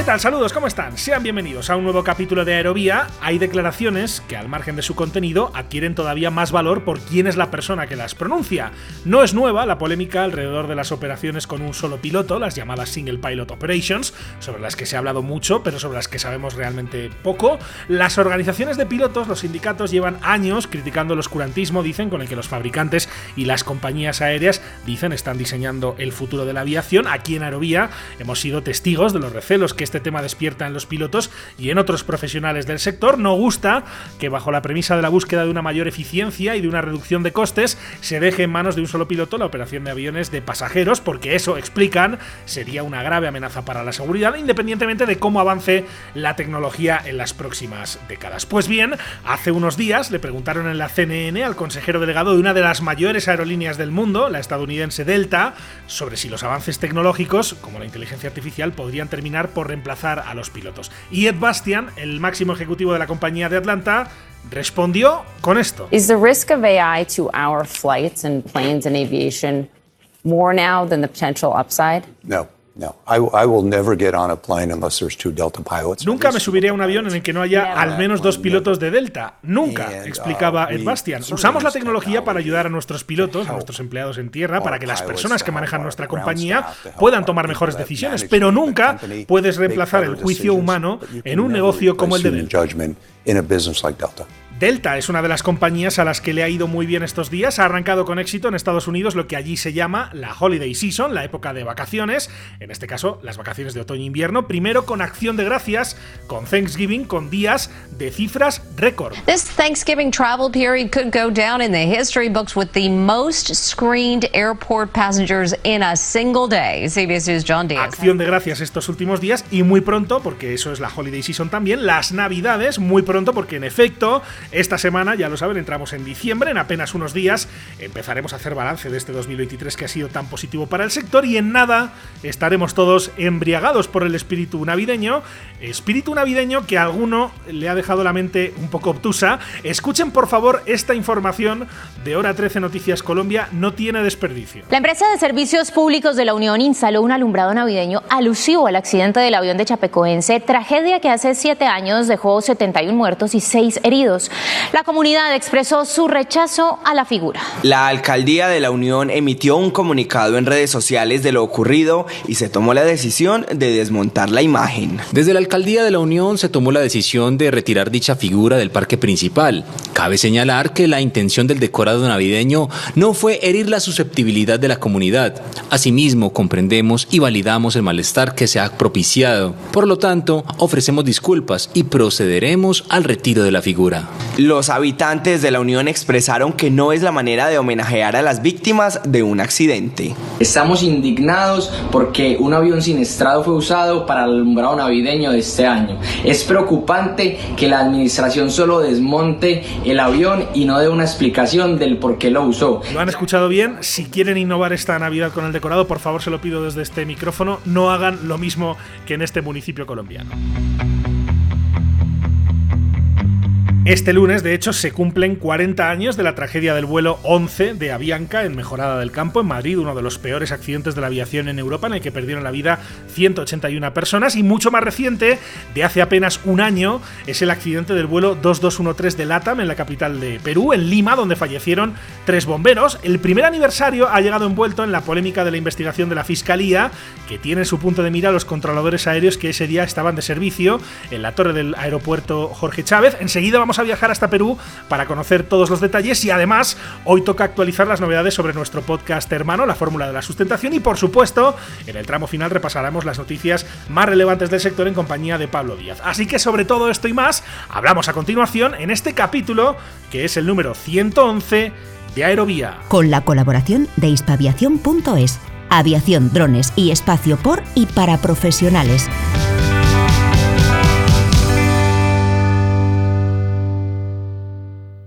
¿Qué tal? Saludos, ¿cómo están? Sean bienvenidos a un nuevo capítulo de Aerovía. Hay declaraciones que, al margen de su contenido, adquieren todavía más valor por quién es la persona que las pronuncia. No es nueva la polémica alrededor de las operaciones con un solo piloto, las llamadas Single Pilot Operations, sobre las que se ha hablado mucho, pero sobre las que sabemos realmente poco. Las organizaciones de pilotos, los sindicatos, llevan años criticando el oscurantismo, dicen, con el que los fabricantes y las compañías aéreas, dicen, están diseñando el futuro de la aviación. Aquí en Aerovía hemos sido testigos de los recelos que este tema despierta en los pilotos y en otros profesionales del sector. No gusta que bajo la premisa de la búsqueda de una mayor eficiencia y de una reducción de costes se deje en manos de un solo piloto la operación de aviones de pasajeros, porque eso, explican, sería una grave amenaza para la seguridad, independientemente de cómo avance la tecnología en las próximas décadas. Pues bien, hace unos días le preguntaron en la CNN al consejero delegado de una de las mayores aerolíneas del mundo, la estadounidense Delta, sobre si los avances tecnológicos, como la inteligencia artificial, podrían terminar por reemplazar a los pilotos. Y Ed Bastian, el máximo ejecutivo de la compañía de Atlanta, respondió con esto. Is the risk of AI to our flights and planes and aviation more now than the potential upside? No. No, I, I will never get on a plane unless there's two Delta pilots. Nunca me subiré a un avión en el que no haya al menos dos pilotos de Delta. Nunca, explicaba Ed Bastian. Usamos la tecnología para ayudar a nuestros pilotos, a nuestros empleados en tierra, para que las personas que manejan nuestra compañía puedan tomar mejores decisiones, pero nunca puedes reemplazar el juicio humano en un negocio como el de Delta. Delta es una de las compañías a las que le ha ido muy bien estos días. Ha arrancado con éxito en Estados Unidos lo que allí se llama la Holiday Season, la época de vacaciones. En este caso, las vacaciones de otoño-invierno. Primero con acción de gracias, con Thanksgiving, con días de cifras récord. This Thanksgiving travel period could go down in the history books with the most screened airport passengers in a single day. CBS News John Diaz. Acción de gracias estos últimos días y muy pronto, porque eso es la Holiday Season también, las Navidades, muy pronto, porque en efecto esta semana, ya lo saben, entramos en diciembre, en apenas unos días empezaremos a hacer balance de este 2023 que ha sido tan positivo para el sector y en nada estaremos todos embriagados por el espíritu navideño, espíritu navideño que a alguno le ha dejado la mente un poco obtusa. Escuchen por favor esta información de Hora 13 Noticias Colombia, no tiene desperdicio. La empresa de servicios públicos de la Unión instaló un alumbrado navideño alusivo al accidente del avión de Chapecoense, tragedia que hace siete años dejó 71 muertos y 6 heridos. La comunidad expresó su rechazo a la figura. La alcaldía de la Unión emitió un comunicado en redes sociales de lo ocurrido y se tomó la decisión de desmontar la imagen. Desde la alcaldía de la Unión se tomó la decisión de retirar dicha figura del parque principal. Cabe señalar que la intención del decorado navideño no fue herir la susceptibilidad de la comunidad. Asimismo, comprendemos y validamos el malestar que se ha propiciado. Por lo tanto, ofrecemos disculpas y procederemos al retiro de la figura. Los habitantes de la Unión expresaron que no es la manera de homenajear a las víctimas de un accidente. Estamos indignados porque un avión siniestrado fue usado para el alumbrado navideño de este año. Es preocupante que la administración solo desmonte el avión y no dé una explicación del por qué lo usó. ¿Lo han escuchado bien? Si quieren innovar esta Navidad con el decorado, por favor se lo pido desde este micrófono, no hagan lo mismo que en este municipio colombiano. Este lunes, de hecho, se cumplen 40 años de la tragedia del vuelo 11 de Avianca en Mejorada del Campo, en Madrid, uno de los peores accidentes de la aviación en Europa, en el que perdieron la vida 181 personas. Y mucho más reciente, de hace apenas un año, es el accidente del vuelo 2213 de LATAM en la capital de Perú, en Lima, donde fallecieron tres bomberos. El primer aniversario ha llegado envuelto en la polémica de la investigación de la Fiscalía, que tiene en su punto de mira los controladores aéreos que ese día estaban de servicio en la torre del aeropuerto Jorge Chávez. Enseguida vamos a viajar hasta Perú para conocer todos los detalles y además hoy toca actualizar las novedades sobre nuestro podcast hermano, la fórmula de la sustentación y por supuesto en el tramo final repasaremos las noticias más relevantes del sector en compañía de Pablo Díaz. Así que sobre todo esto y más hablamos a continuación en este capítulo que es el número 111 de Aerovía. Con la colaboración de hispaviación.es, aviación, drones y espacio por y para profesionales.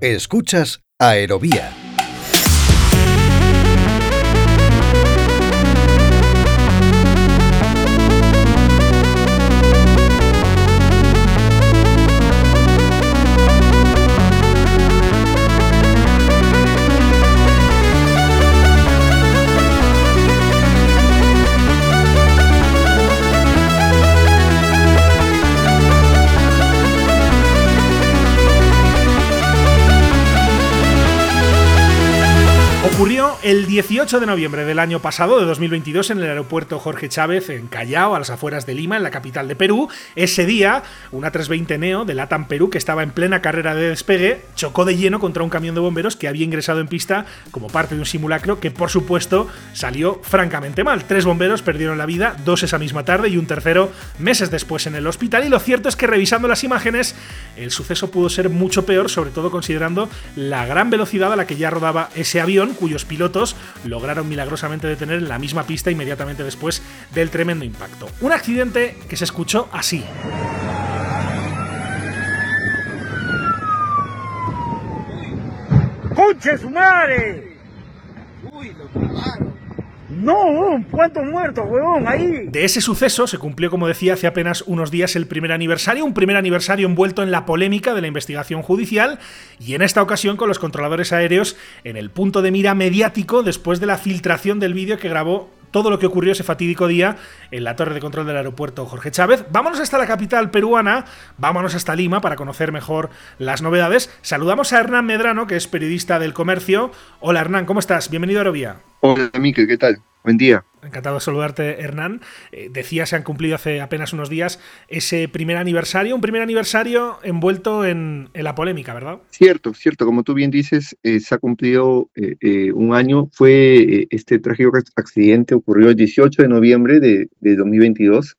Escuchas Aerovía. El 18 de noviembre del año pasado, de 2022, en el aeropuerto Jorge Chávez, en Callao, a las afueras de Lima, en la capital de Perú, ese día, una 320 Neo de Latam Perú, que estaba en plena carrera de despegue, chocó de lleno contra un camión de bomberos que había ingresado en pista como parte de un simulacro que, por supuesto, salió francamente mal. Tres bomberos perdieron la vida, dos esa misma tarde y un tercero meses después en el hospital. Y lo cierto es que, revisando las imágenes, el suceso pudo ser mucho peor, sobre todo considerando la gran velocidad a la que ya rodaba ese avión, cuyos pilotos lograron milagrosamente detener en la misma pista inmediatamente después del tremendo impacto. Un accidente que se escuchó así. ¡Conche su madre! ¡Uy, lo no, ¿cuántos muertos, huevón? Ahí. De ese suceso se cumplió, como decía, hace apenas unos días el primer aniversario, un primer aniversario envuelto en la polémica de la investigación judicial y en esta ocasión con los controladores aéreos en el punto de mira mediático después de la filtración del vídeo que grabó todo lo que ocurrió ese fatídico día en la torre de control del aeropuerto Jorge Chávez. Vámonos hasta la capital peruana, vámonos hasta Lima para conocer mejor las novedades. Saludamos a Hernán Medrano, que es periodista del comercio. Hola Hernán, ¿cómo estás? Bienvenido a Aerovía. Hola Miquel, ¿qué tal? Buen día. Encantado de saludarte, Hernán. Eh, decía, se han cumplido hace apenas unos días ese primer aniversario, un primer aniversario envuelto en, la polémica, ¿verdad? Cierto, cierto. Como tú bien dices, eh, se ha cumplido eh, un año. Fue este trágico accidente, ocurrió el 18 de noviembre de, 2022,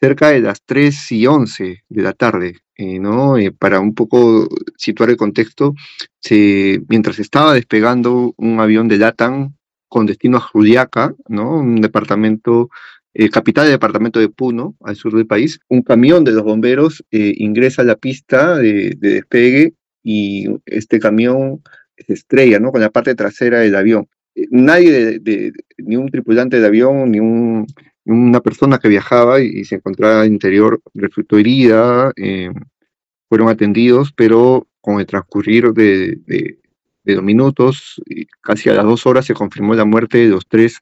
cerca de las 3 y 11 de la tarde. ¿no? para un poco situar el contexto, se, mientras estaba despegando un avión de LATAM con destino a Juliaca, ¿no? departamento, eh, capital del departamento de Puno, al sur del país. Un camión de los bomberos eh, ingresa a la pista de, despegue y este camión se estrella ¿no? con la parte trasera del avión. Eh, nadie, de, ni un tripulante del avión, ni una persona que viajaba y, se encontraba al interior resultó herida, fueron atendidos, pero con el transcurrir de, de dos minutos, casi a las dos horas se confirmó la muerte de los tres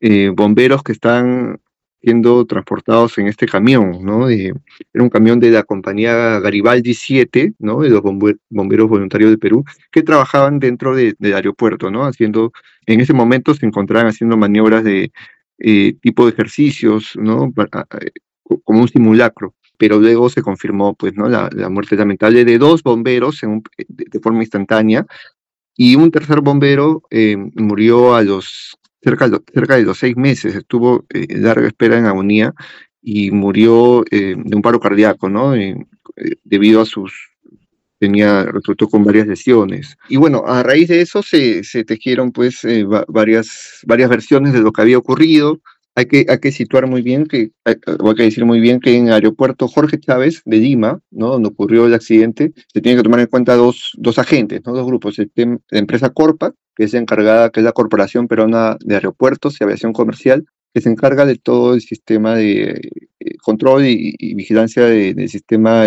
eh, bomberos que están siendo transportados en este camión, ¿no? era un camión de la compañía Garibaldi 7, ¿no? De los bomberos voluntarios de Perú, que trabajaban dentro del aeropuerto, ¿no? Haciendo, en ese momento se encontraban haciendo maniobras de eh, tipo de ejercicios, ¿no? Eh, como un simulacro pero luego se confirmó pues, ¿no? la, muerte lamentable de dos bomberos de, forma instantánea y un tercer bombero eh, murió a los cerca, cerca de los seis meses, estuvo eh, larga espera en agonía y murió eh, de un paro cardíaco, ¿no? debido a sus tenía resultó con varias lesiones. Y bueno, a raíz de eso se, se tejieron pues varias, varias versiones de lo que había ocurrido hay que, hay que situar muy bien que, hay, que decir muy bien que en el aeropuerto Jorge Chávez de Lima, ¿no? donde ocurrió el accidente, se tienen que tomar en cuenta dos, dos agentes, ¿no? dos grupos. la empresa Corpa, que es encargada, que es la Corporación Peruana de Aeropuertos y Aviación Comercial, que se encarga de todo el sistema de eh, control y, vigilancia del sistema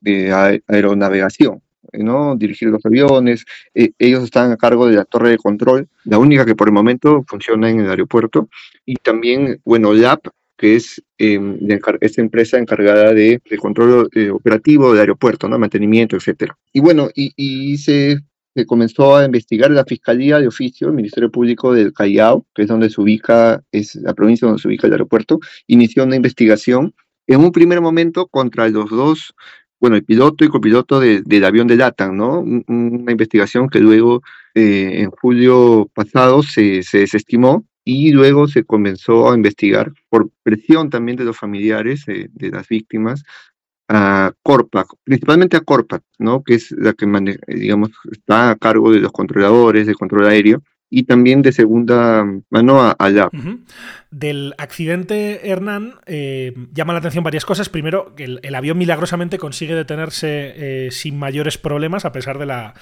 de aeronavegación. ¿No? dirigir los aviones. Eh, ellos están a cargo de la torre de control, la única que por el momento funciona en el aeropuerto. Y también, bueno, LAP, que es em, esta empresa encargada de, control eh, operativo del aeropuerto, ¿no? mantenimiento, etcétera. Y bueno, y, se, se, comenzó a investigar la Fiscalía de Oficio, el Ministerio Público del Callao, que es donde se ubica, es la provincia donde se ubica el aeropuerto, inició una investigación en un primer momento contra los dos bueno, el piloto y copiloto del avión de LATAM, ¿no? Una investigación que luego, eh, en julio pasado, se, desestimó y luego se comenzó a investigar por presión también de los familiares de las víctimas a Corpac, principalmente a Corpac, ¿no? Que es la que, digamos, está a cargo de los controladores, del control aéreo, y también de segunda mano a, Del accidente, Hernán, eh, llama la atención varias cosas. Primero, que el, avión milagrosamente consigue detenerse eh, sin mayores problemas, a pesar de la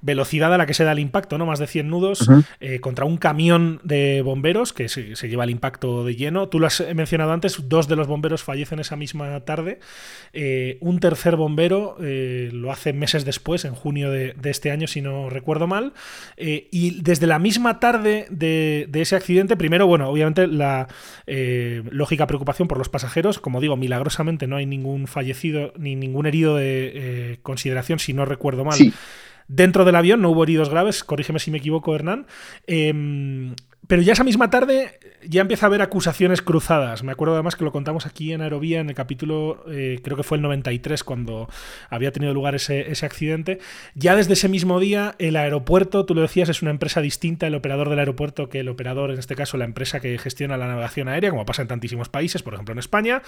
velocidad a la que se da el impacto, ¿no? Más de 100 nudos eh, contra un camión de bomberos que se, lleva el impacto de lleno. Tú lo has mencionado antes, dos de los bomberos fallecen esa misma tarde. Eh, un tercer bombero eh, lo hace meses después, en junio de, este año, si no recuerdo mal. y desde la misma tarde de, ese accidente, primero, bueno, obviamente la lógica preocupación por los pasajeros. Como digo, milagrosamente no hay ningún fallecido ni ningún herido de consideración, si no recuerdo mal Dentro del avión no hubo heridos graves, corrígeme si me equivoco, Hernán. Em, pero ya esa misma tarde ya empieza a haber acusaciones cruzadas. Me acuerdo además que lo contamos aquí en Aerovía, en el capítulo, eh, creo que fue el 93, cuando había tenido lugar ese, ese, accidente. Ya desde ese mismo día, el aeropuerto, tú lo decías, es una empresa distinta, el operador del aeropuerto, que el operador, en este caso, la empresa que gestiona la navegación aérea, como pasa en tantísimos países, por ejemplo en España.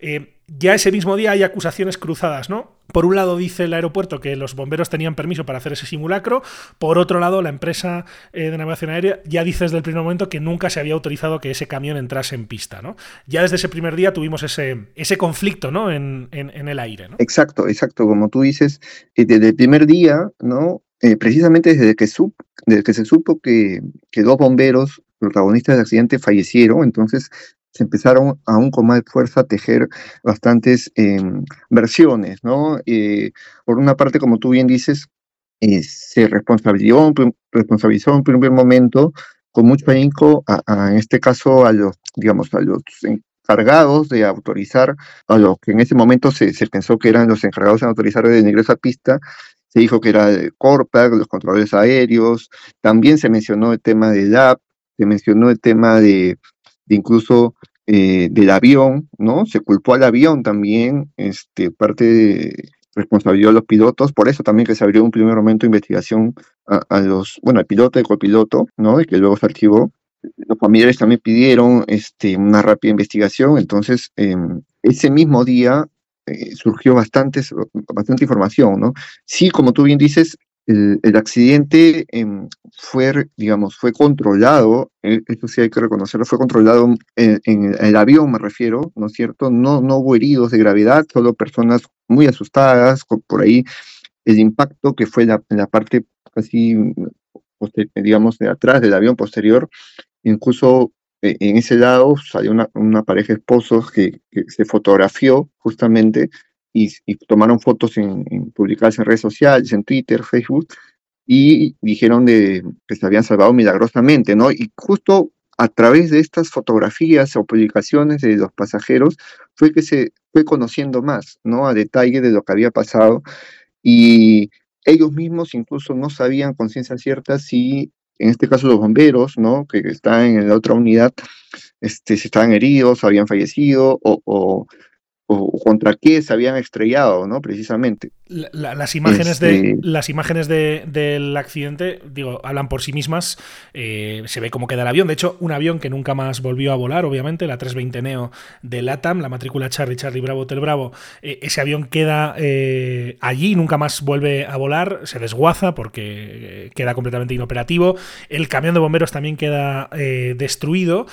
Eh, ya ese mismo día hay acusaciones cruzadas, ¿no? Por un lado dice el aeropuerto que los bomberos tenían permiso para hacer ese simulacro, por otro lado la empresa eh, de navegación aérea ya dice desde el primer momento que nunca se había autorizado que ese camión entrase en pista, ¿no? Ya desde ese primer día tuvimos ese, ese conflicto, ¿no? En, en, el aire, ¿no? Exacto, exacto, como tú dices, eh, desde el primer día, ¿no? Eh, precisamente desde que, desde que se supo que, que dos bomberos protagonistas del accidente fallecieron, entonces se empezaron aún con más fuerza a tejer bastantes em, versiones, ¿no? Eh, por una parte, como tú bien dices, eh, se responsabilizó, responsabilizó en primer momento con mucho ahínco, en este caso, a los, digamos, a los encargados de autorizar, a los que en ese momento se, pensó que eran los encargados de autorizar el ingreso a pista, se dijo que era el CORPAC, los controles aéreos, también se mencionó el tema de DAP, se mencionó el tema de incluso eh, del avión, ¿no? Se culpó al avión también, este, parte de responsabilidad de los pilotos, por eso también que se abrió un primer momento de investigación a, los, bueno, al piloto y copiloto, ¿no? Y que luego se archivó. Los familiares también pidieron este, una rápida investigación, entonces em, ese mismo día eh, surgió bastantes, bastante información, ¿no? Sí, como tú bien dices, el, accidente em, fue, digamos, fue controlado, eh, eso sí hay que reconocerlo, fue controlado en, el avión, me refiero, ¿no es cierto? No, no hubo heridos de gravedad, solo personas muy asustadas, por ahí el impacto que fue en la parte casi, digamos, de atrás del avión posterior, incluso eh, en ese lado salió una, una pareja de esposos que, que se fotografió justamente y, tomaron fotos en, publicadas en redes sociales, en Twitter, Facebook, y dijeron de, que se habían salvado milagrosamente, ¿no? Y justo a través de estas fotografías o publicaciones de los pasajeros fue que se fue conociendo más, ¿no? A detalle de lo que había pasado y ellos mismos incluso no sabían con ciencia cierta si, en este caso los bomberos, ¿no? Que están en la otra unidad, este, si estaban heridos, habían fallecido o o contra qué se habían estrellado, ¿no? Precisamente. las imágenes, de, este las imágenes de, del accidente, digo, hablan por sí mismas. Eh, se ve cómo queda el avión. De hecho, un avión que nunca más volvió a volar, obviamente, la 320 Neo de LATAM, la matrícula Charlie, Charlie Bravo, Hotel Bravo. Eh, ese avión queda eh, allí, nunca más vuelve a volar, se desguaza porque queda completamente inoperativo. El camión de bomberos también queda destruido.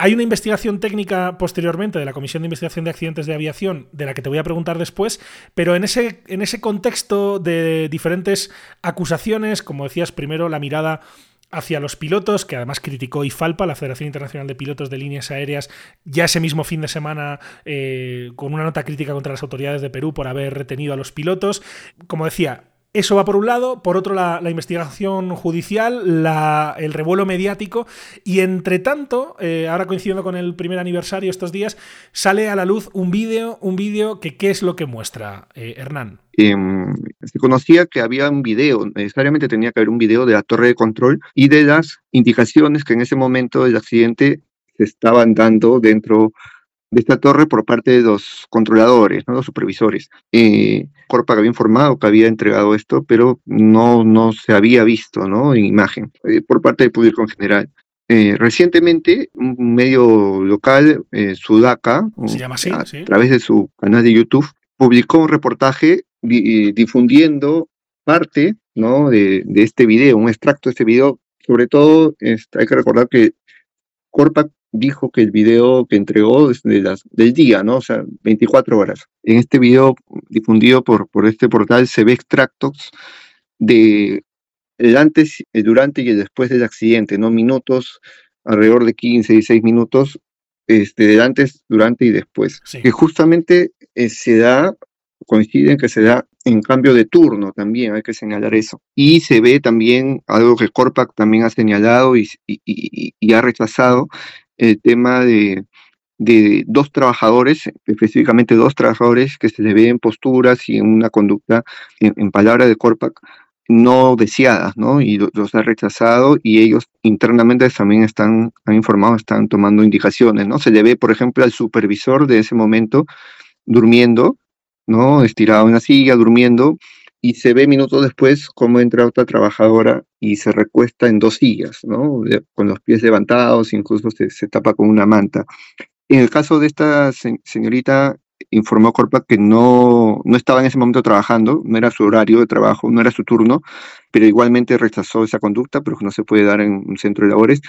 Hay una investigación técnica posteriormente de la Comisión de Investigación de Accidentes de Aviación, de la que te voy a preguntar después, pero en ese, en ese contexto de diferentes acusaciones, como decías, primero la mirada hacia los pilotos, que además criticó IFALPA, la Federación Internacional de Pilotos de Líneas Aéreas, ya ese mismo fin de semana eh, con una nota crítica contra las autoridades de Perú por haber retenido a los pilotos. Como decía, eso va por un lado, por otro la, investigación judicial, el revuelo mediático y entre tanto, eh, ahora coincidiendo con el primer aniversario estos días, sale a la luz un vídeo, un vídeo que ¿qué es lo que muestra, eh, Hernán? Em, se conocía que había un video, necesariamente tenía que haber un video de la torre de control y de las indicaciones que en ese momento del accidente se estaban dando dentro de esta torre por parte de los controladores, ¿no? los supervisores. Eh, Corpac había informado que había entregado esto, pero no, no se había visto ¿no? en imagen eh, por parte del público en general. Eh, recientemente, un medio local, Sudaca, a, través de su canal de YouTube, publicó un reportaje difundiendo parte ¿no? de, de, este video, un extracto de este video. Sobre todo, hay que recordar que Corpac dijo que el video que entregó es de las, del día, ¿no? O sea, 24 horas. En este video difundido por, por este portal se ve extractos de el antes, el durante y el después del accidente, ¿no? Minutos, alrededor de 15, 16 minutos, este, del antes, durante y después. Que justamente eh, se da, coinciden que se da en cambio de turno también, hay que señalar eso. Y se ve también algo que Corpac también ha señalado y, y, y ha rechazado, el tema de, de dos trabajadores, específicamente dos trabajadores que se le ven posturas y en una conducta, en, palabra de Corpac, no deseadas, ¿no? Y los ha rechazado y ellos internamente también están, han informado, están tomando indicaciones, ¿no? Se le ve, por ejemplo, al supervisor de ese momento durmiendo, ¿no? Estirado en la silla, durmiendo, y se ve minutos después cómo entra otra trabajadora y se recuesta en dos sillas, ¿no? Con los pies levantados, incluso se, se tapa con una manta. En el caso de esta señorita, informó Corpa que no, no estaba en ese momento trabajando, no era su horario de trabajo, no era su turno, pero igualmente rechazó esa conducta, pero no se puede dar en un centro de labores.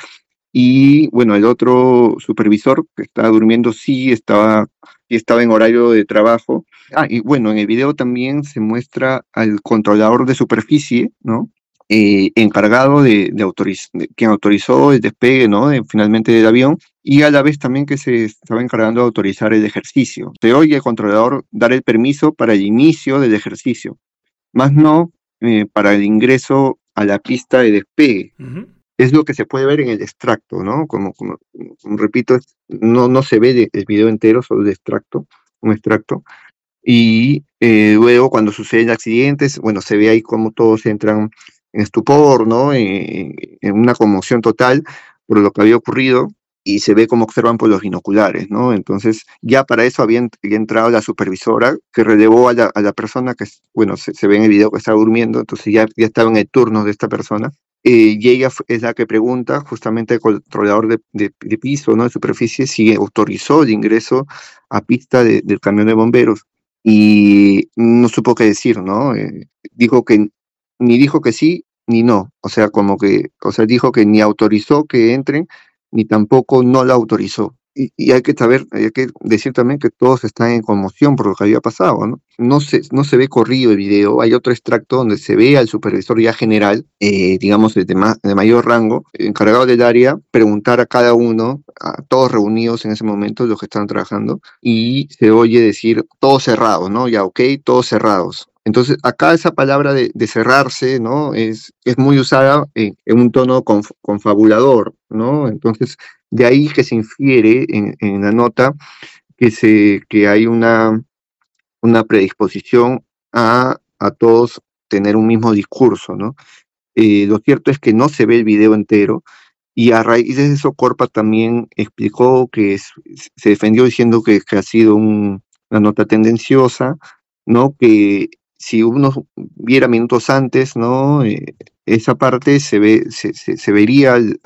Y bueno, el otro supervisor que estaba durmiendo sí estaba, estaba en horario de trabajo. Ah, y bueno, en el video también se muestra al controlador de superficie, ¿no? Eh, encargado de, de, quien autorizó el despegue, ¿no? finalmente del avión, y a la vez también que se estaba encargando de autorizar el ejercicio. Se oye el controlador dar el permiso para el inicio del ejercicio, más no eh, para el ingreso a la pista de despegue. Es lo que se puede ver en el extracto, ¿no? Como, como, repito, no, no se ve el video entero, solo el extracto, un extracto. Y eh, luego cuando suceden accidentes, bueno, se ve ahí cómo todos entran en estupor, ¿no? En, una conmoción total por lo que había ocurrido y se ve cómo observan por los binoculares, ¿no? Entonces, ya para eso había, entrado la supervisora que relevó a la, persona que, bueno, se, ve en el video que estaba durmiendo, entonces ya, ya estaba en el turno de esta persona. Eh, y ella es la que pregunta justamente al controlador de, piso, ¿no? De superficie, si autorizó el ingreso a pista del camión de bomberos. Y no supo qué decir, ¿no? Eh, dijo que ni dijo que sí ni no. O sea, como que, o sea, dijo que ni autorizó que entren, ni tampoco no la autorizó. Y, hay que saber, hay que decir también que todos están en conmoción por lo que había pasado, ¿no? No se, no se ve corrido el video, hay otro extracto donde se ve al supervisor ya general, eh, digamos de, de mayor rango, encargado del área, preguntar a cada uno, a todos reunidos en ese momento, los que están trabajando, y se oye decir, todos cerrados, ¿no? Ya, ok, todos cerrados. Entonces, acá esa palabra de, cerrarse, ¿no? Es, es muy usada en, un tono confabulador, ¿no? Entonces, de ahí que se infiere en, la nota que, se, que hay una, una predisposición a, a todos tener un mismo discurso, ¿no? Eh, lo cierto es que no se ve el video entero y a raíz de eso Corpa también explicó que se defendió diciendo que, ha sido una nota tendenciosa, ¿no? Que si uno viera minutos antes, ¿no? Eh, esa parte se, ve, se, vería al,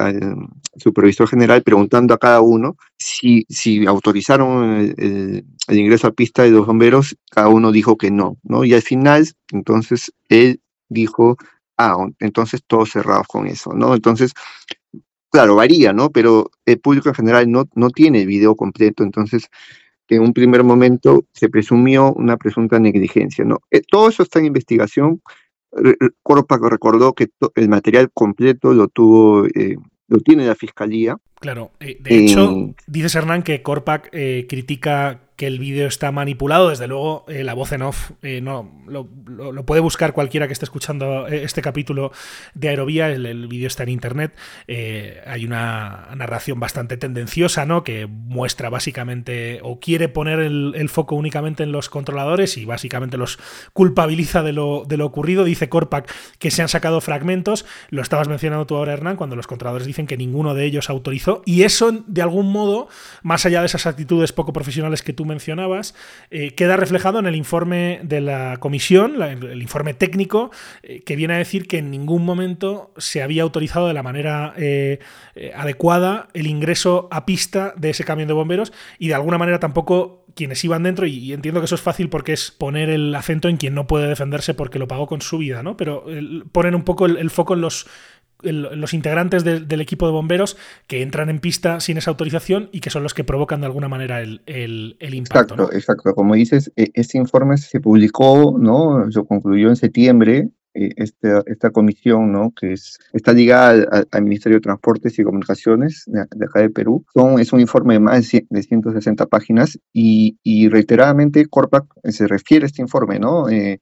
supervisor general preguntando a cada uno si, si autorizaron el, ingreso a pista de los bomberos, cada uno dijo que no, ¿no? Y al final, entonces, él dijo, ah, entonces todos cerrados con eso, ¿no? Entonces, claro, varía, ¿no? Pero el público en general no, no tiene el video completo, entonces en un primer momento se presumió una presunta negligencia. ¿no? Eh, todo eso está en investigación. Corpa recordó que el material completo lo tuvo, eh, lo tiene la fiscalía. Claro, eh, de hecho, dices Hernán que Corpac critica que el vídeo está manipulado. Desde luego, eh, la voz en off eh, no lo, puede buscar cualquiera que esté escuchando eh, este capítulo de Aerovía. El, vídeo está en internet. hay una narración bastante tendenciosa, ¿no? Que muestra básicamente o quiere poner el, foco únicamente en los controladores y básicamente los culpabiliza de lo, de lo ocurrido. Dice Corpac que se han sacado fragmentos. Lo estabas mencionando tú ahora, Hernán, cuando los controladores dicen que ninguno de ellos autorizó. Y eso, de algún modo, más allá de esas actitudes poco profesionales que tú mencionabas, eh, queda reflejado en el informe de la comisión, el, informe técnico, eh, que viene a decir que en ningún momento se había autorizado de la manera eh, adecuada el ingreso a pista de ese camión de bomberos y de alguna manera tampoco quienes iban dentro, y, entiendo que eso es fácil porque es poner el acento en quien no puede defenderse porque lo pagó con su vida, ¿no? Pero ponen un poco el foco en los los integrantes del equipo de bomberos que entran en pista sin esa autorización y que son los que provocan de alguna manera el, impacto. Exacto, exacto. Como dices, e, este informe se publicó, ¿no? Se concluyó en septiembre. Eh, esta, esta comisión, ¿no? que es, está ligada al, Ministerio de Transportes y Comunicaciones de, acá de Perú, Son, es un informe de más de 160 páginas y, y reiteradamente Corpac se refiere a este informe, ¿no? Eh,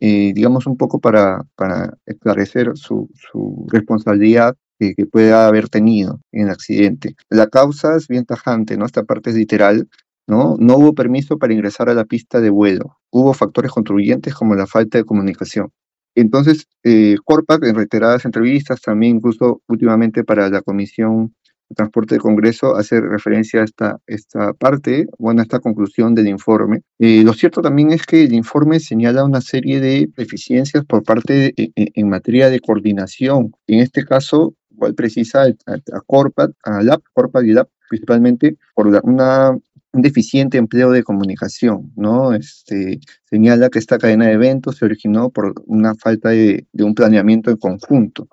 eh, digamos, un poco para, para esclarecer su, su responsabilidad que, pueda haber tenido en el accidente. La causa es bien tajante, ¿no? Esta parte es literal, ¿no? No hubo permiso para ingresar a la pista de vuelo. Hubo factores contribuyentes como la falta de comunicación. Entonces, eh, Corpac en reiteradas entrevistas, también incluso últimamente para la Comisión de Transporte del Congreso, hace referencia a esta, esta parte, bueno, a esta conclusión del informe. Eh, lo cierto también es que el informe señala una serie de deficiencias por parte de, en, materia de coordinación. En este caso, igual precisa a, a Corpac, a LAP, Corpac y LAP, principalmente por una un deficiente empleo de comunicación, ¿no? Este, señala que esta cadena de eventos se originó por una falta de, un planeamiento en conjunto.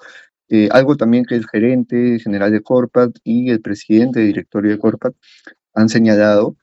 Eh, algo también que el gerente general de Corpat y el presidente de directorio de Corpat han señalado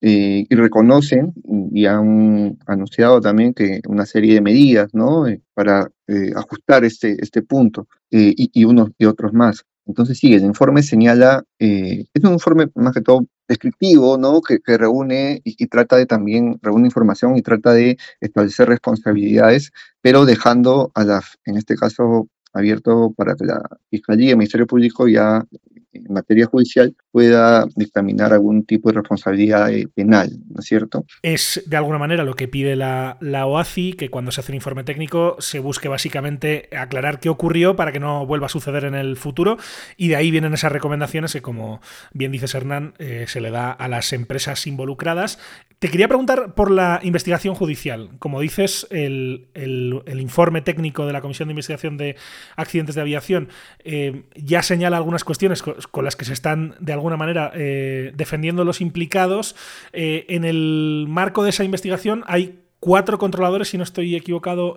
eh, y reconocen y han anunciado también que una serie de medidas, ¿no? Eh, para ajustar este, este punto y, y unos y otros más. Entonces, sí, el informe señala, eh, es un informe más que todo descriptivo, ¿no? Que, reúne y, trata de también, reúne información y trata de establecer responsabilidades, pero dejando a la, en este caso, abierto para que la Fiscalía y el Ministerio Público ya en materia judicial pueda dictaminar algún tipo de responsabilidad penal, ¿no es cierto? Es de alguna manera lo que pide la, la, OACI, que cuando se hace un informe técnico se busque básicamente aclarar qué ocurrió para que no vuelva a suceder en el futuro y de ahí vienen esas recomendaciones que como bien dices Hernán, eh, se le da a las empresas involucradas. Te quería preguntar por la investigación judicial. Como dices, el, el, informe técnico de la Comisión de Investigación de Accidentes de Aviación eh, ya señala algunas cuestiones con las que se están de alguna manera eh, defendiendo los implicados. Eh, en el marco de esa investigación hay cuatro controladores, si no estoy equivocado,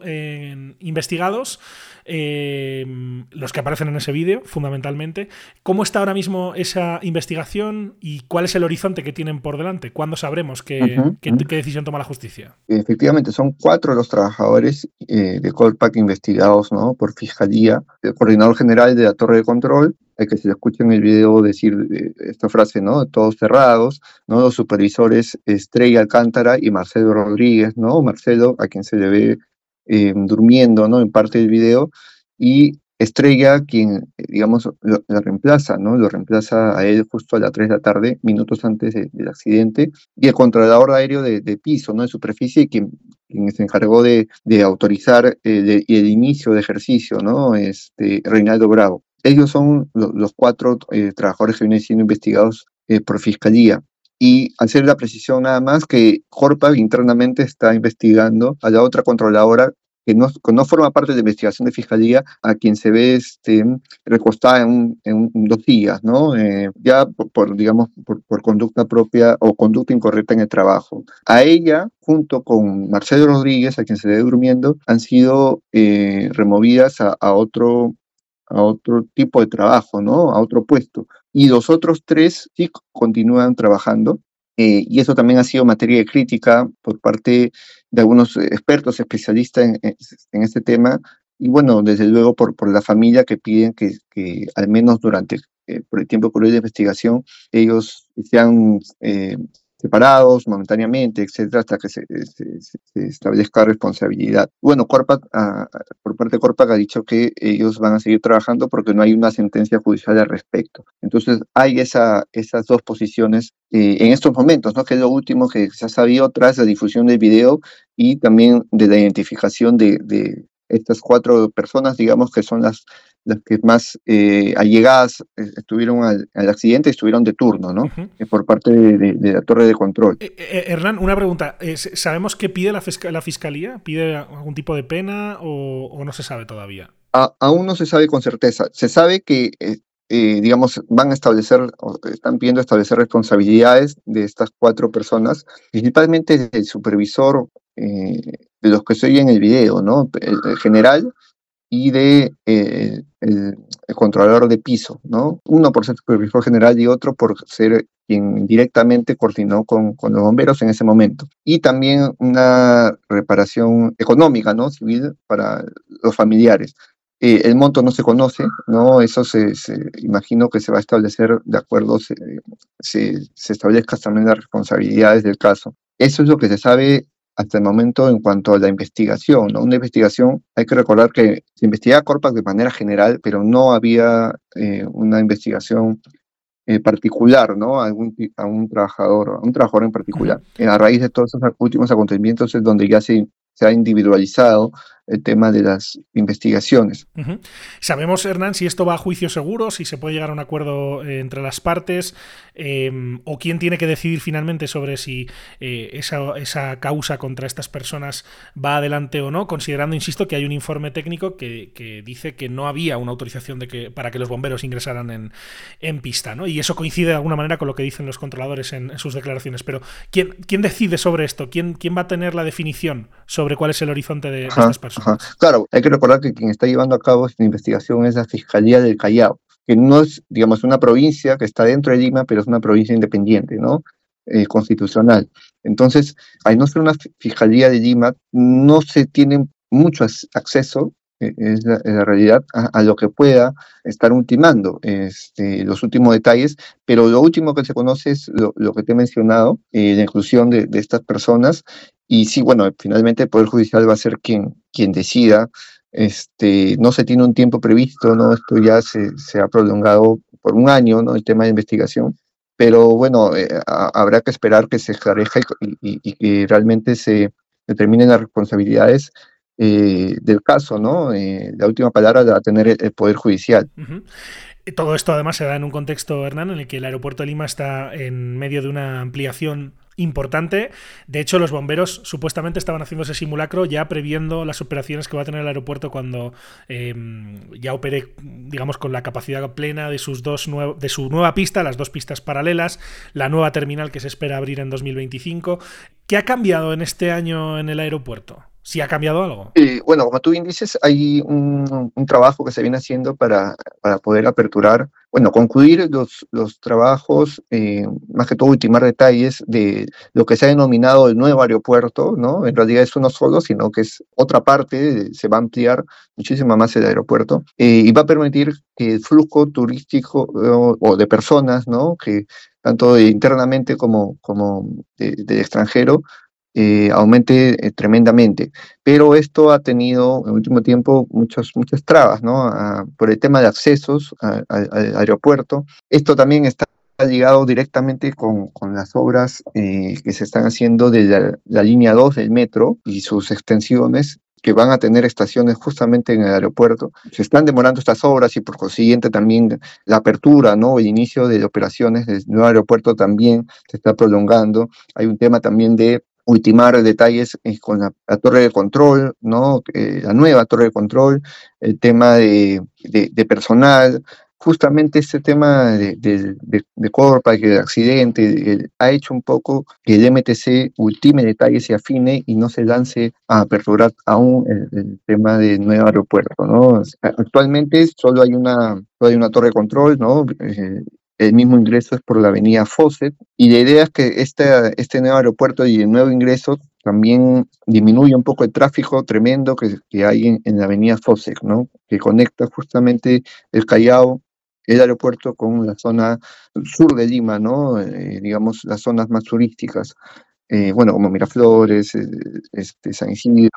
investigados, eh, los que aparecen en ese vídeo, fundamentalmente. ¿Cómo está ahora mismo esa investigación y cuál es el horizonte que tienen por delante? ¿Cuándo sabremos qué, qué, decisión toma la justicia? Efectivamente, son cuatro los trabajadores eh, de Colpac investigados ¿no? por Fiscalía, el coordinador general de la torre de control, que se escucha en el video decir eh, esta frase, ¿no? Todos cerrados, ¿no? Los supervisores Estrella Alcántara y Marcelo Rodríguez, ¿no? Marcelo, a quien se le ve eh, durmiendo, ¿no? En parte del video, y Estrella, quien, digamos, lo, reemplaza, ¿no? Lo reemplaza a él justo a las 3 de la tarde, minutos antes del accidente, y el controlador aéreo de, piso, ¿no? De superficie, quien, quien se encargó de, autorizar el, el, inicio de ejercicio, ¿no? Este, Reinaldo Bravo. Ellos son los cuatro eh, trabajadores que vienen siendo investigados eh, por fiscalía. Y hacer la precisión nada más que Corpa internamente está investigando a la otra controladora que no, forma parte de la investigación de fiscalía, a quien se ve este, recostada en, dos días, ¿no? Eh, ya por, digamos, por, conducta propia o conducta incorrecta en el trabajo. A ella, junto con Marcelo Rodríguez, a quien se ve durmiendo, han sido removidas a, otro a otro tipo de trabajo, ¿no? A otro puesto. Y los otros tres sí continúan trabajando. Eh, y eso también ha sido materia de crítica por parte de algunos expertos, especialistas en, en este tema. Y bueno, desde luego por, por la familia que piden que, que al menos durante eh, por el tiempo que de investigación, ellos sean eh, separados momentáneamente, etcétera, hasta que se, establezca responsabilidad. Bueno, Corpac, ah, por parte de Corpac ha dicho que ellos van a seguir trabajando porque no hay una sentencia judicial al respecto. Entonces, hay esa, esas dos posiciones eh, en estos momentos, ¿no? que es lo último que se ha sabido tras la difusión del video y también de la identificación de, de estas cuatro personas, digamos que son las las que más eh, allegadas eh, estuvieron al, accidente estuvieron de turno, ¿no? Eh, por parte de, la torre de control. Hernán, una pregunta. ¿Sabemos qué pide la, la fiscalía? ¿Pide algún tipo de pena o, no se sabe todavía? aún no se sabe con certeza. Se sabe que, digamos, van a establecer, o están pidiendo establecer responsabilidades de estas cuatro personas, principalmente el supervisor de los que se en el video, ¿no? el general y de eh, el, controlador de piso, ¿no? Uno por ser supervisor general y otro por ser quien directamente coordinó con, con, los bomberos en ese momento. Y también una reparación económica, ¿no? Civil para los familiares. Eh, el monto no se conoce, ¿no? Eso se, imagino que se va a establecer de acuerdo, se, se, se establezcan también las responsabilidades del caso. Eso es lo que se sabe hasta el momento en cuanto a la investigación. ¿no? Una investigación, hay que recordar que se investigaba Corpac de manera general, pero no había eh, una investigación eh, particular, ¿no? A, algún, a un trabajador, a un trabajador en particular. A raíz de todos esos últimos acontecimientos es donde ya se, se ha individualizado el tema de las investigaciones. ¿Sabemos, Hernán, si esto va a juicio seguro, si se puede llegar a un acuerdo eh, entre las partes, em, o quién tiene que decidir finalmente sobre si eh, esa, causa contra estas personas va adelante o no, considerando, insisto, que hay un informe técnico que, dice que no había una autorización de que, para que los bomberos ingresaran en, en pista, ¿no? Y eso coincide de alguna manera con lo que dicen los controladores en, sus declaraciones. Pero, ¿quién, ¿quién decide sobre esto? ¿Quién, ¿Quién va a tener la definición sobre cuál es el horizonte de, estas personas? Claro, hay que recordar que quien está llevando a cabo esta investigación es la Fiscalía del Callao, que no es, digamos, una provincia que está dentro de Lima, pero es una provincia independiente, ¿no? Eh, constitucional. Entonces, al no ser una Fiscalía de Lima, no se tiene mucho acceso e, es la, realidad, a, lo que pueda estar ultimando este, los últimos detalles, pero lo último que se conoce es lo, que te he mencionado, eh, la inclusión de, estas personas, y sí, bueno, finalmente el Poder Judicial va a ser quien, quien decida, este, no se tiene un tiempo previsto, ¿no? Esto ya se, se ha prolongado por un año, ¿no? El tema de investigación, pero bueno, eh, habrá que esperar que se esclarezca y, que realmente se determinen las responsabilidades eh, del caso, ¿no? Eh, la última palabra la va a tener el, Poder Judicial. Todo esto además se da en un contexto, Hernán, en el que el aeropuerto de Lima está en medio de una ampliación importante. De hecho, los bomberos supuestamente estaban haciendo ese simulacro ya previendo las operaciones que va a tener el aeropuerto cuando em, ya opere, digamos, con la capacidad plena de sus dos de su nueva pista, las dos pistas paralelas, la nueva terminal que se espera abrir en 2025. ¿Qué ha cambiado en este año en el aeropuerto? Si ha cambiado algo. Eh, bueno, como tú bien dices, hay un, trabajo que se viene haciendo para, para poder aperturar, bueno, concluir los, los trabajos, eh, más que todo ultimar detalles de lo que se ha denominado el nuevo aeropuerto, ¿no? En realidad es uno solo, sino que es otra parte, se va a ampliar muchísimo más el aeropuerto eh, y va a permitir que el flujo turístico o, de personas, ¿no? Que tanto internamente como, como del extranjero, eh, aumente eh, tremendamente. Pero esto ha tenido en el último tiempo muchas, muchas trabas, ¿no? por el tema de accesos al aeropuerto. Esto también está ligado directamente con, las obras eh, que se están haciendo de la, la, línea 2 del metro y sus extensiones que van a tener estaciones justamente en el aeropuerto. Se están demorando estas obras y por consiguiente también la apertura, ¿no? El inicio de operaciones del nuevo aeropuerto también se está prolongando. Hay un tema también de ultimar detalles eh, con la, torre de control, ¿no? Eh, la nueva torre de control, el tema de, de, personal, justamente este tema de, de, de, Corpa, que el accidente, ha hecho un poco que el MTC ultime detalles y afine y no se lance a aperturar aún el, tema del nuevo aeropuerto, ¿no? Actualmente solo hay una, solo hay una torre de control, ¿no? Eh, el mismo ingreso es por la avenida Fawcett, y la idea es que este, este nuevo aeropuerto y el nuevo ingreso también disminuye un poco el tráfico tremendo que, que hay en, la avenida Fawcett, ¿no? que conecta justamente el Callao, el aeropuerto con la zona sur de Lima, ¿no? Eh, digamos las zonas más turísticas, eh, bueno, como Miraflores, eh, este, San Isidro,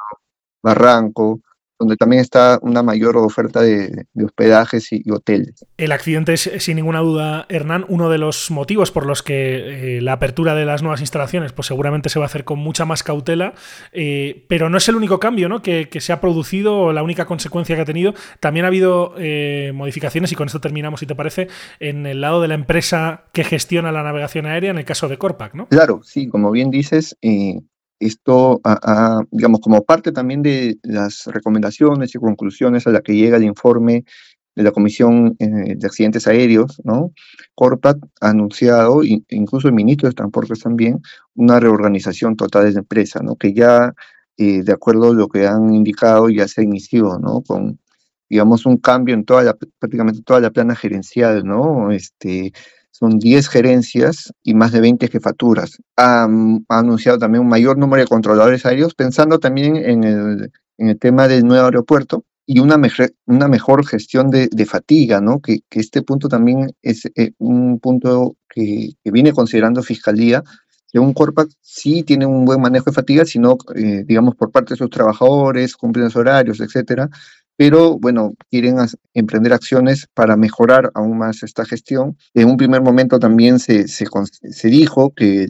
Barranco, donde también está una mayor oferta de, hospedajes y, hoteles. El accidente es, sin ninguna duda, Hernán, uno de los motivos por los que eh, la apertura de las nuevas instalaciones pues seguramente se va a hacer con mucha más cautela, eh, pero no es el único cambio ¿no? que, se ha producido o la única consecuencia que ha tenido. También ha habido eh, modificaciones, y con esto terminamos, si te parece, en el lado de la empresa que gestiona la navegación aérea, en el caso de Corpac, ¿no? Claro, sí, como bien dices, esto, digamos, como parte también de las recomendaciones y conclusiones a las que llega el informe de la Comisión eh, de Accidentes Aéreos, ¿no? Corpat ha anunciado, incluso el ministro de Transportes también, una reorganización total de la empresa, ¿no? Que ya, eh, de acuerdo a lo que han indicado, ya se inició, ¿no? Con, digamos, un cambio en toda la, prácticamente toda la plana gerencial, ¿no? Este, son 10 gerencias y más de 20 jefaturas. Ha, anunciado también un mayor número de controladores aéreos, pensando también en el, en el tema del nuevo aeropuerto y una, mejor, una mejor gestión de, de fatiga, ¿no? Que, que, este punto también es eh, un punto que, que, viene considerando Fiscalía, que un Corpac sí tiene un buen manejo de fatiga, sino, eh, digamos, por parte de sus trabajadores, cumplen los horarios, etcétera, pero bueno, quieren emprender acciones para mejorar aún más esta gestión. En un primer momento también se, se, se dijo que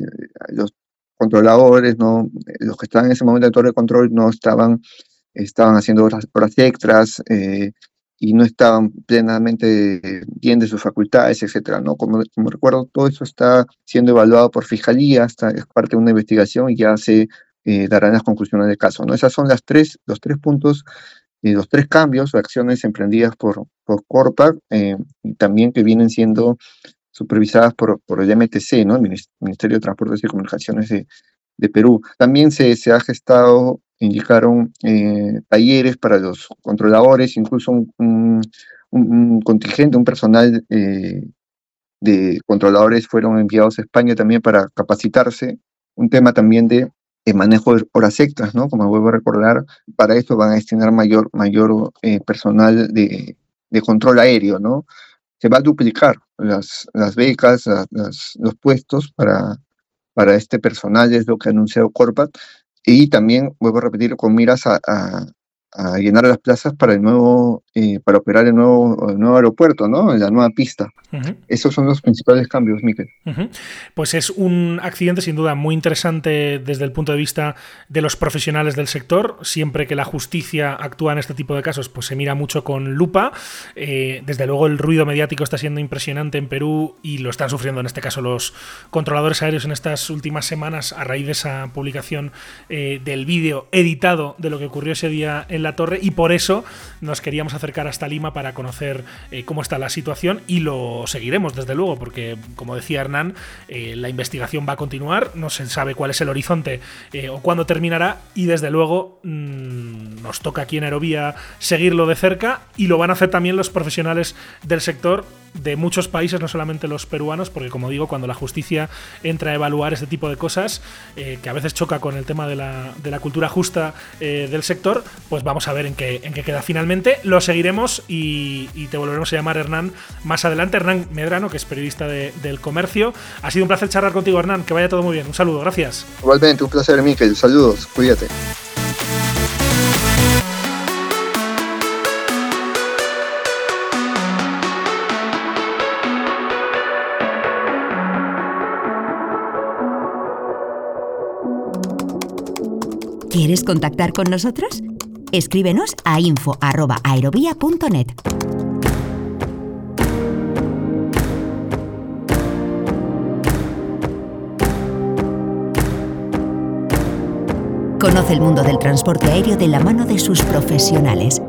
los controladores, ¿no? los que estaban en ese momento de torre de control no estaban estaban haciendo horas, horas extras eh, y no estaban plenamente bien de sus facultades, etcétera, ¿no? Como, como recuerdo, todo eso está siendo evaluado por Fiscalía, está, es parte de una investigación y ya se eh, darán las conclusiones del caso, ¿no? Esas son las tres, los tres puntos y los tres cambios o acciones emprendidas por, por Corpac eh, y también que vienen siendo supervisadas por, por el MTC, ¿no? el Ministerio de Transportes y Comunicaciones de, de Perú. También se, se ha gestado, indicaron, eh, talleres para los controladores, incluso un, contingente, un personal eh, de controladores fueron enviados a España también para capacitarse. Un tema también de, de manejo de horas extras, ¿no? Como vuelvo a recordar, para esto van a destinar mayor, mayor eh, personal de, de control aéreo, ¿no? Se va a duplicar las, las becas, las, los puestos para, para este personal, es lo que ha anunciado Corpat, y también, vuelvo a repetir, con miras a, a llenar las plazas para el nuevo, eh, para operar el nuevo, el nuevo aeropuerto, ¿no? La nueva pista. Uh -huh. Esos son los principales cambios, Miquel. Uh -huh. Pues es un accidente sin duda muy interesante desde el punto de vista de los profesionales del sector. Siempre que la justicia actúa en este tipo de casos, pues se mira mucho con lupa. Eh, desde luego el ruido mediático está siendo impresionante en Perú y lo están sufriendo en este caso los controladores aéreos en estas últimas semanas a raíz de esa publicación eh, del vídeo editado de lo que ocurrió ese día en la torre y por eso nos queríamos acercar hasta Lima para conocer eh, cómo está la situación y lo seguiremos desde luego porque como decía Hernán eh, la investigación va a continuar no se sabe cuál es el horizonte eh, o cuándo terminará y desde luego mmm, nos toca aquí en Aerovía seguirlo de cerca y lo van a hacer también los profesionales del sector de muchos países, no solamente los peruanos, porque como digo, cuando la justicia entra a evaluar este tipo de cosas, eh, que a veces choca con el tema de la, de la cultura justa eh, del sector, pues vamos a ver en qué, en qué queda finalmente. Lo seguiremos y, te volveremos a llamar Hernán más adelante. Hernán Medrano, que es periodista de, del comercio. Ha sido un placer charlar contigo, Hernán. Que vaya todo muy bien. Un saludo, gracias. Igualmente, un placer, Miquel. Saludos, cuídate. ¿Quieres contactar con nosotros? Escríbenos a info.aerobia.net. Conoce el mundo del transporte aéreo de la mano de sus profesionales.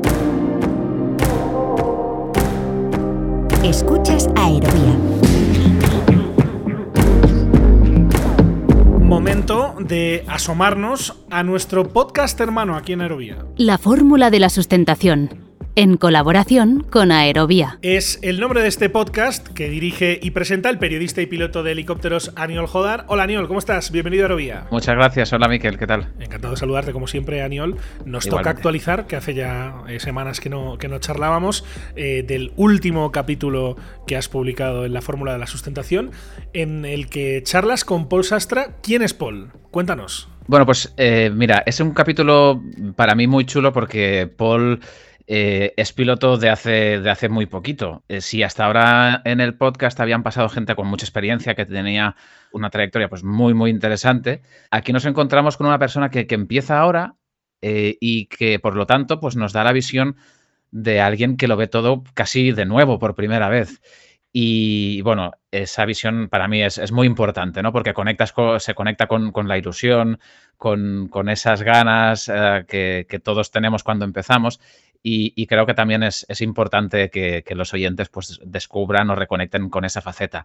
Escuchas Aerovía. Momento de asomarnos a nuestro podcast hermano aquí en Aerovía. La fórmula de la sustentación en colaboración con Aerovía. Es el nombre de este podcast que dirige y presenta el periodista y piloto de helicópteros Aniol Jodar. Hola Aniol, ¿cómo estás? Bienvenido a Aerovía. Muchas gracias, hola Miquel, ¿qué tal? Encantado de saludarte como siempre Aniol. Nos Igualmente. toca actualizar, que hace ya eh, semanas que no, que no charlábamos, eh, del último capítulo que has publicado en la fórmula de la sustentación, en el que charlas con Paul Sastra. ¿Quién es Paul? Cuéntanos. Bueno, pues eh, mira, es un capítulo para mí muy chulo porque Paul... Eh, es piloto de hace, de hace muy poquito. Eh, si hasta ahora en el podcast habían pasado gente con mucha experiencia que tenía una trayectoria pues muy, muy interesante, aquí nos encontramos con una persona que, que empieza ahora eh, y que por lo tanto pues nos da la visión de alguien que lo ve todo casi de nuevo por primera vez. Y bueno, esa visión para mí es, es muy importante, ¿no? Porque se conecta con, con, la ilusión, con, con esas ganas que, que, todos tenemos cuando empezamos. Y, creo que también es, es importante que, que, los oyentes pues, descubran o reconecten con esa faceta.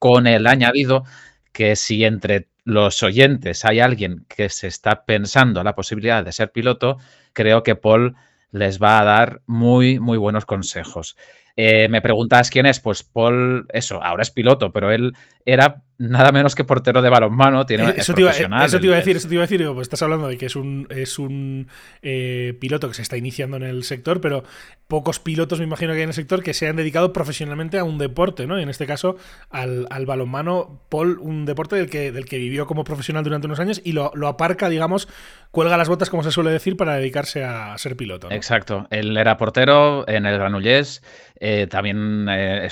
Con el añadido que si entre los oyentes hay alguien que se está pensando la posibilidad de ser piloto, creo que Paul les va a dar muy, muy buenos consejos. Eh, me preguntas quién es, pues Paul, eso, ahora es piloto, pero él era nada menos que portero de balonmano, tiene eso, te iba, eso te iba a decir, eso te iba a decir, pues estás hablando de que es un, es un eh, piloto que se está iniciando en el sector, pero pocos pilotos me imagino que hay en el sector que se han dedicado profesionalmente a un deporte, ¿no? Y en este caso al, al balonmano, Paul, un deporte del que, del que vivió como profesional durante unos años y lo, lo, aparca, digamos, cuelga las botas, como se suele decir, para dedicarse a ser piloto. ¿no? Exacto, él era portero en el Granollers, eh, también... Eh,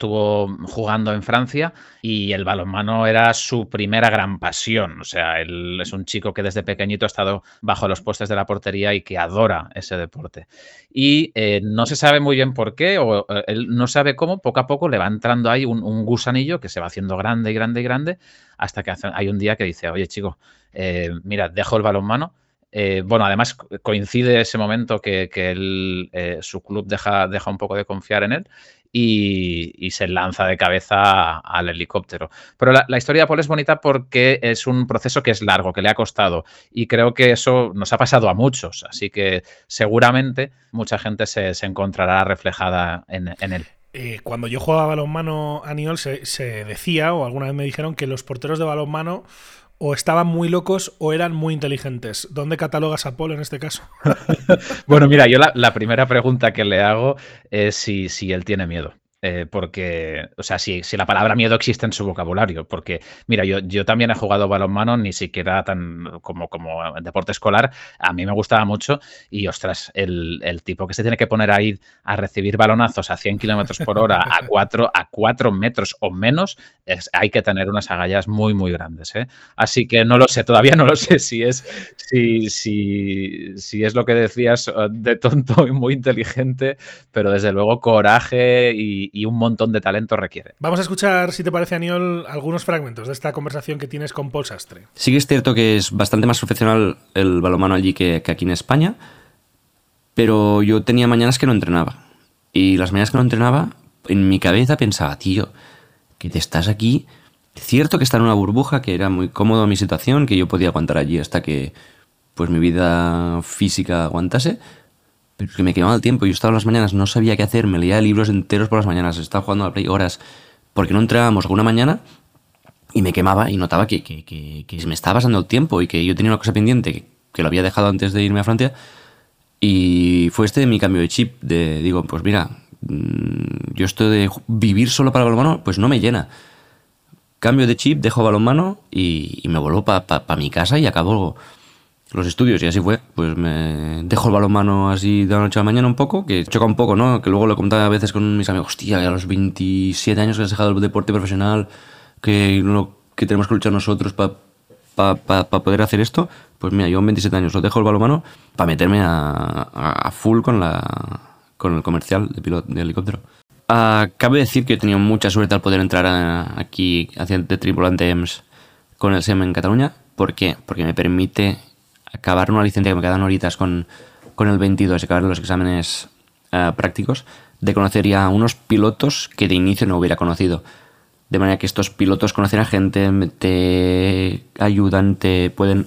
estuvo jugando en Francia y el balonmano era su primera gran pasión. O sea, él es un chico que desde pequeñito ha estado bajo los postes de la portería y que adora ese deporte. Y eh, no se sabe muy bien por qué, o eh, él no sabe cómo, poco a poco le va entrando ahí un, gusanillo que se va haciendo grande y grande y grande, hasta que hay un día que dice, oye chico, eh, mira, dejo el balonmano bueno, además coincide ese momento que, su club deja un poco de confiar en él y, se lanza de cabeza al helicóptero. Pero la, historia de Paul es bonita porque es un proceso que es largo, que le ha costado y creo que eso nos ha pasado a muchos, así que seguramente mucha gente se, encontrará reflejada en, él. Eh, cuando yo jugaba balonmano a Niol se, se decía, o alguna vez me dijeron, que los porteros de balonmano o estaban muy locos o eran muy inteligentes. ¿Dónde catalogas a Paul en este caso? bueno, mira, yo la, primera pregunta que le hago es si, si él tiene miedo. Eh, porque, o sea, si, si, la palabra miedo existe en su vocabulario, porque, mira, yo, yo también he jugado balonmano, ni siquiera tan como, como deporte escolar, a mí me gustaba mucho y, ostras, el, el tipo que se tiene que poner ahí a recibir balonazos a 100 kilómetros por hora, a 4, a 4 metros o menos, es, hay que tener unas agallas muy, muy grandes. ¿eh? Así que no lo sé, todavía no lo sé si es, si, si, si es lo que decías eh, de tonto y muy inteligente, pero desde luego coraje y y, un montón de talento requiere. Vamos a escuchar, si te parece, Aniol, algunos fragmentos de esta conversación que tienes con Paul Sastre. Sí que es cierto que es bastante más profesional el balonmano allí que, aquí en España, pero yo tenía mañanas que no entrenaba. Y las mañanas que no entrenaba, en mi cabeza pensaba, tío, que te estás aquí. Cierto que está en una burbuja, que era muy cómodo mi situación, que yo podía aguantar allí hasta que pues mi vida física aguantase, pero que me quemaba el tiempo. Yo estaba en las mañanas, no sabía qué hacer, me leía libros enteros por las mañanas, estaba jugando a la Play horas, porque no entrábamos alguna mañana y me quemaba y notaba que, que, que, me estaba pasando el tiempo y que yo tenía una cosa pendiente que, lo había dejado antes de irme a Francia. Y fue este mi cambio de chip, de digo, pues mira, mm, yo esto de vivir solo para balonmano, pues no me llena. Cambio de chip, dejo balonmano y, me vuelvo para pa, mi casa y acabo los estudios y así fue. Pues me dejo el balonmano así de la noche a la mañana un poco, que choca un poco, ¿no? Que luego lo contaba a veces con mis amigos, hostia, a los 27 años que has dejado el deporte profesional, que, que tenemos que luchar nosotros para pa, poder hacer esto. Pues mira, yo en 27 años lo dejo el balonmano para meterme a, full con, la, con el comercial de, piloto, de helicóptero. Uh, cabe decir que he tenido mucha suerte al poder entrar aquí hacia de tripulante EMS con el SEM en Cataluña. ¿Por qué? Porque me permite acabar una licencia que me quedan horitas con, con el 22 y acabar los exámenes eh, prácticos, de conocer ya unos pilotos que de inicio no hubiera conocido. De manera que estos pilotos conocen a gente, te ayudan, te pueden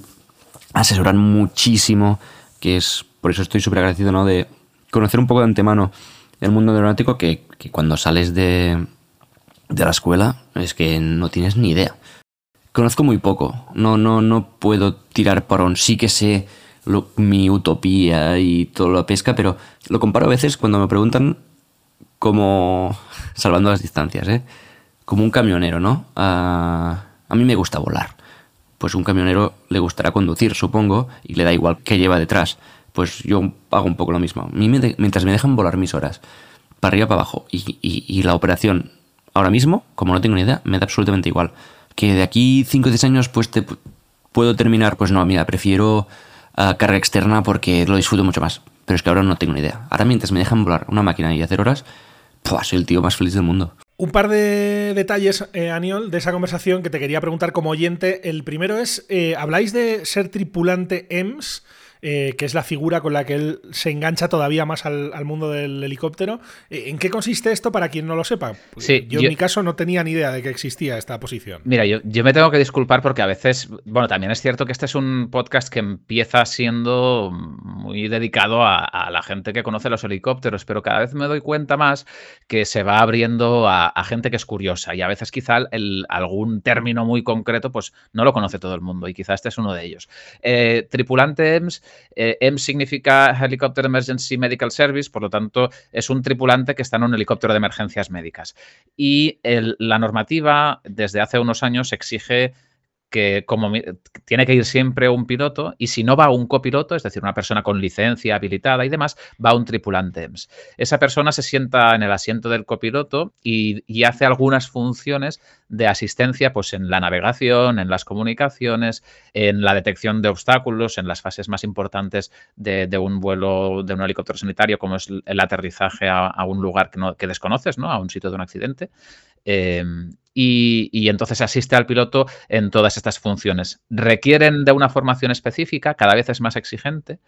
asesorar muchísimo, que es por eso estoy súper agradecido ¿no? de conocer un poco de antemano el mundo aeronáutico que, que cuando sales de, de la escuela es que no tienes ni idea. Conozco muy poco. No, no, no puedo tirar un Sí que sé mi utopía y todo lo pesca, pero lo comparo a veces cuando me preguntan como, salvando las distancias, ¿eh? como un camionero, ¿no? A, a mí me gusta volar. Pues un camionero le gustará conducir, supongo, y le da igual qué lleva detrás. Pues yo hago un poco lo mismo. A mí mientras me dejan volar mis horas, para arriba, para abajo, y, y la operación ahora mismo, como no tengo ni idea, me da absolutamente igual que de aquí 5 o 10 años pues te puedo terminar, pues no, mira, prefiero uh, carga externa porque lo disfruto mucho más. Pero es que ahora no tengo ni idea. Ahora mientras me dejan volar una máquina y hacer horas, pues soy el tío más feliz del mundo. Un par de detalles, eh, Aniol, de esa conversación que te quería preguntar como oyente. El primero es, eh, habláis de ser tripulante EMS. Eh, que es la figura con la que él se engancha todavía más al, mundo del helicóptero. Eh, ¿En qué consiste esto para quien no lo sepa? yo, en mi caso no tenía ni idea de que existía esta posición. Mira, yo, yo, me tengo que disculpar porque a veces, bueno, también es cierto que este es un podcast que empieza siendo muy dedicado a, la gente que conoce los helicópteros, pero cada vez me doy cuenta más que se va abriendo a, gente que es curiosa y a veces quizá el, algún término muy concreto pues no lo conoce todo el mundo y quizá este es uno de ellos. Eh, tripulante EMS eh, M significa Helicopter Emergency Medical Service, por lo tanto, es un tripulante que está en un helicóptero de emergencias médicas. Y la normativa desde hace unos años exige que como tiene que ir siempre un piloto y si no va un copiloto, es decir, una persona con licencia habilitada y demás, va un tripulante EMS. Esa persona se sienta en el asiento del copiloto y, hace algunas funciones de asistencia pues, en la navegación, en las comunicaciones, en la detección de obstáculos, en las fases más importantes de, un vuelo de un helicóptero sanitario, como es el aterrizaje a, un lugar que, no, que desconoces, ¿no? a un sitio de un accidente. Em, y, entonces asiste al piloto en todas estas funciones. Requieren de una formación específica, cada vez es más exigente,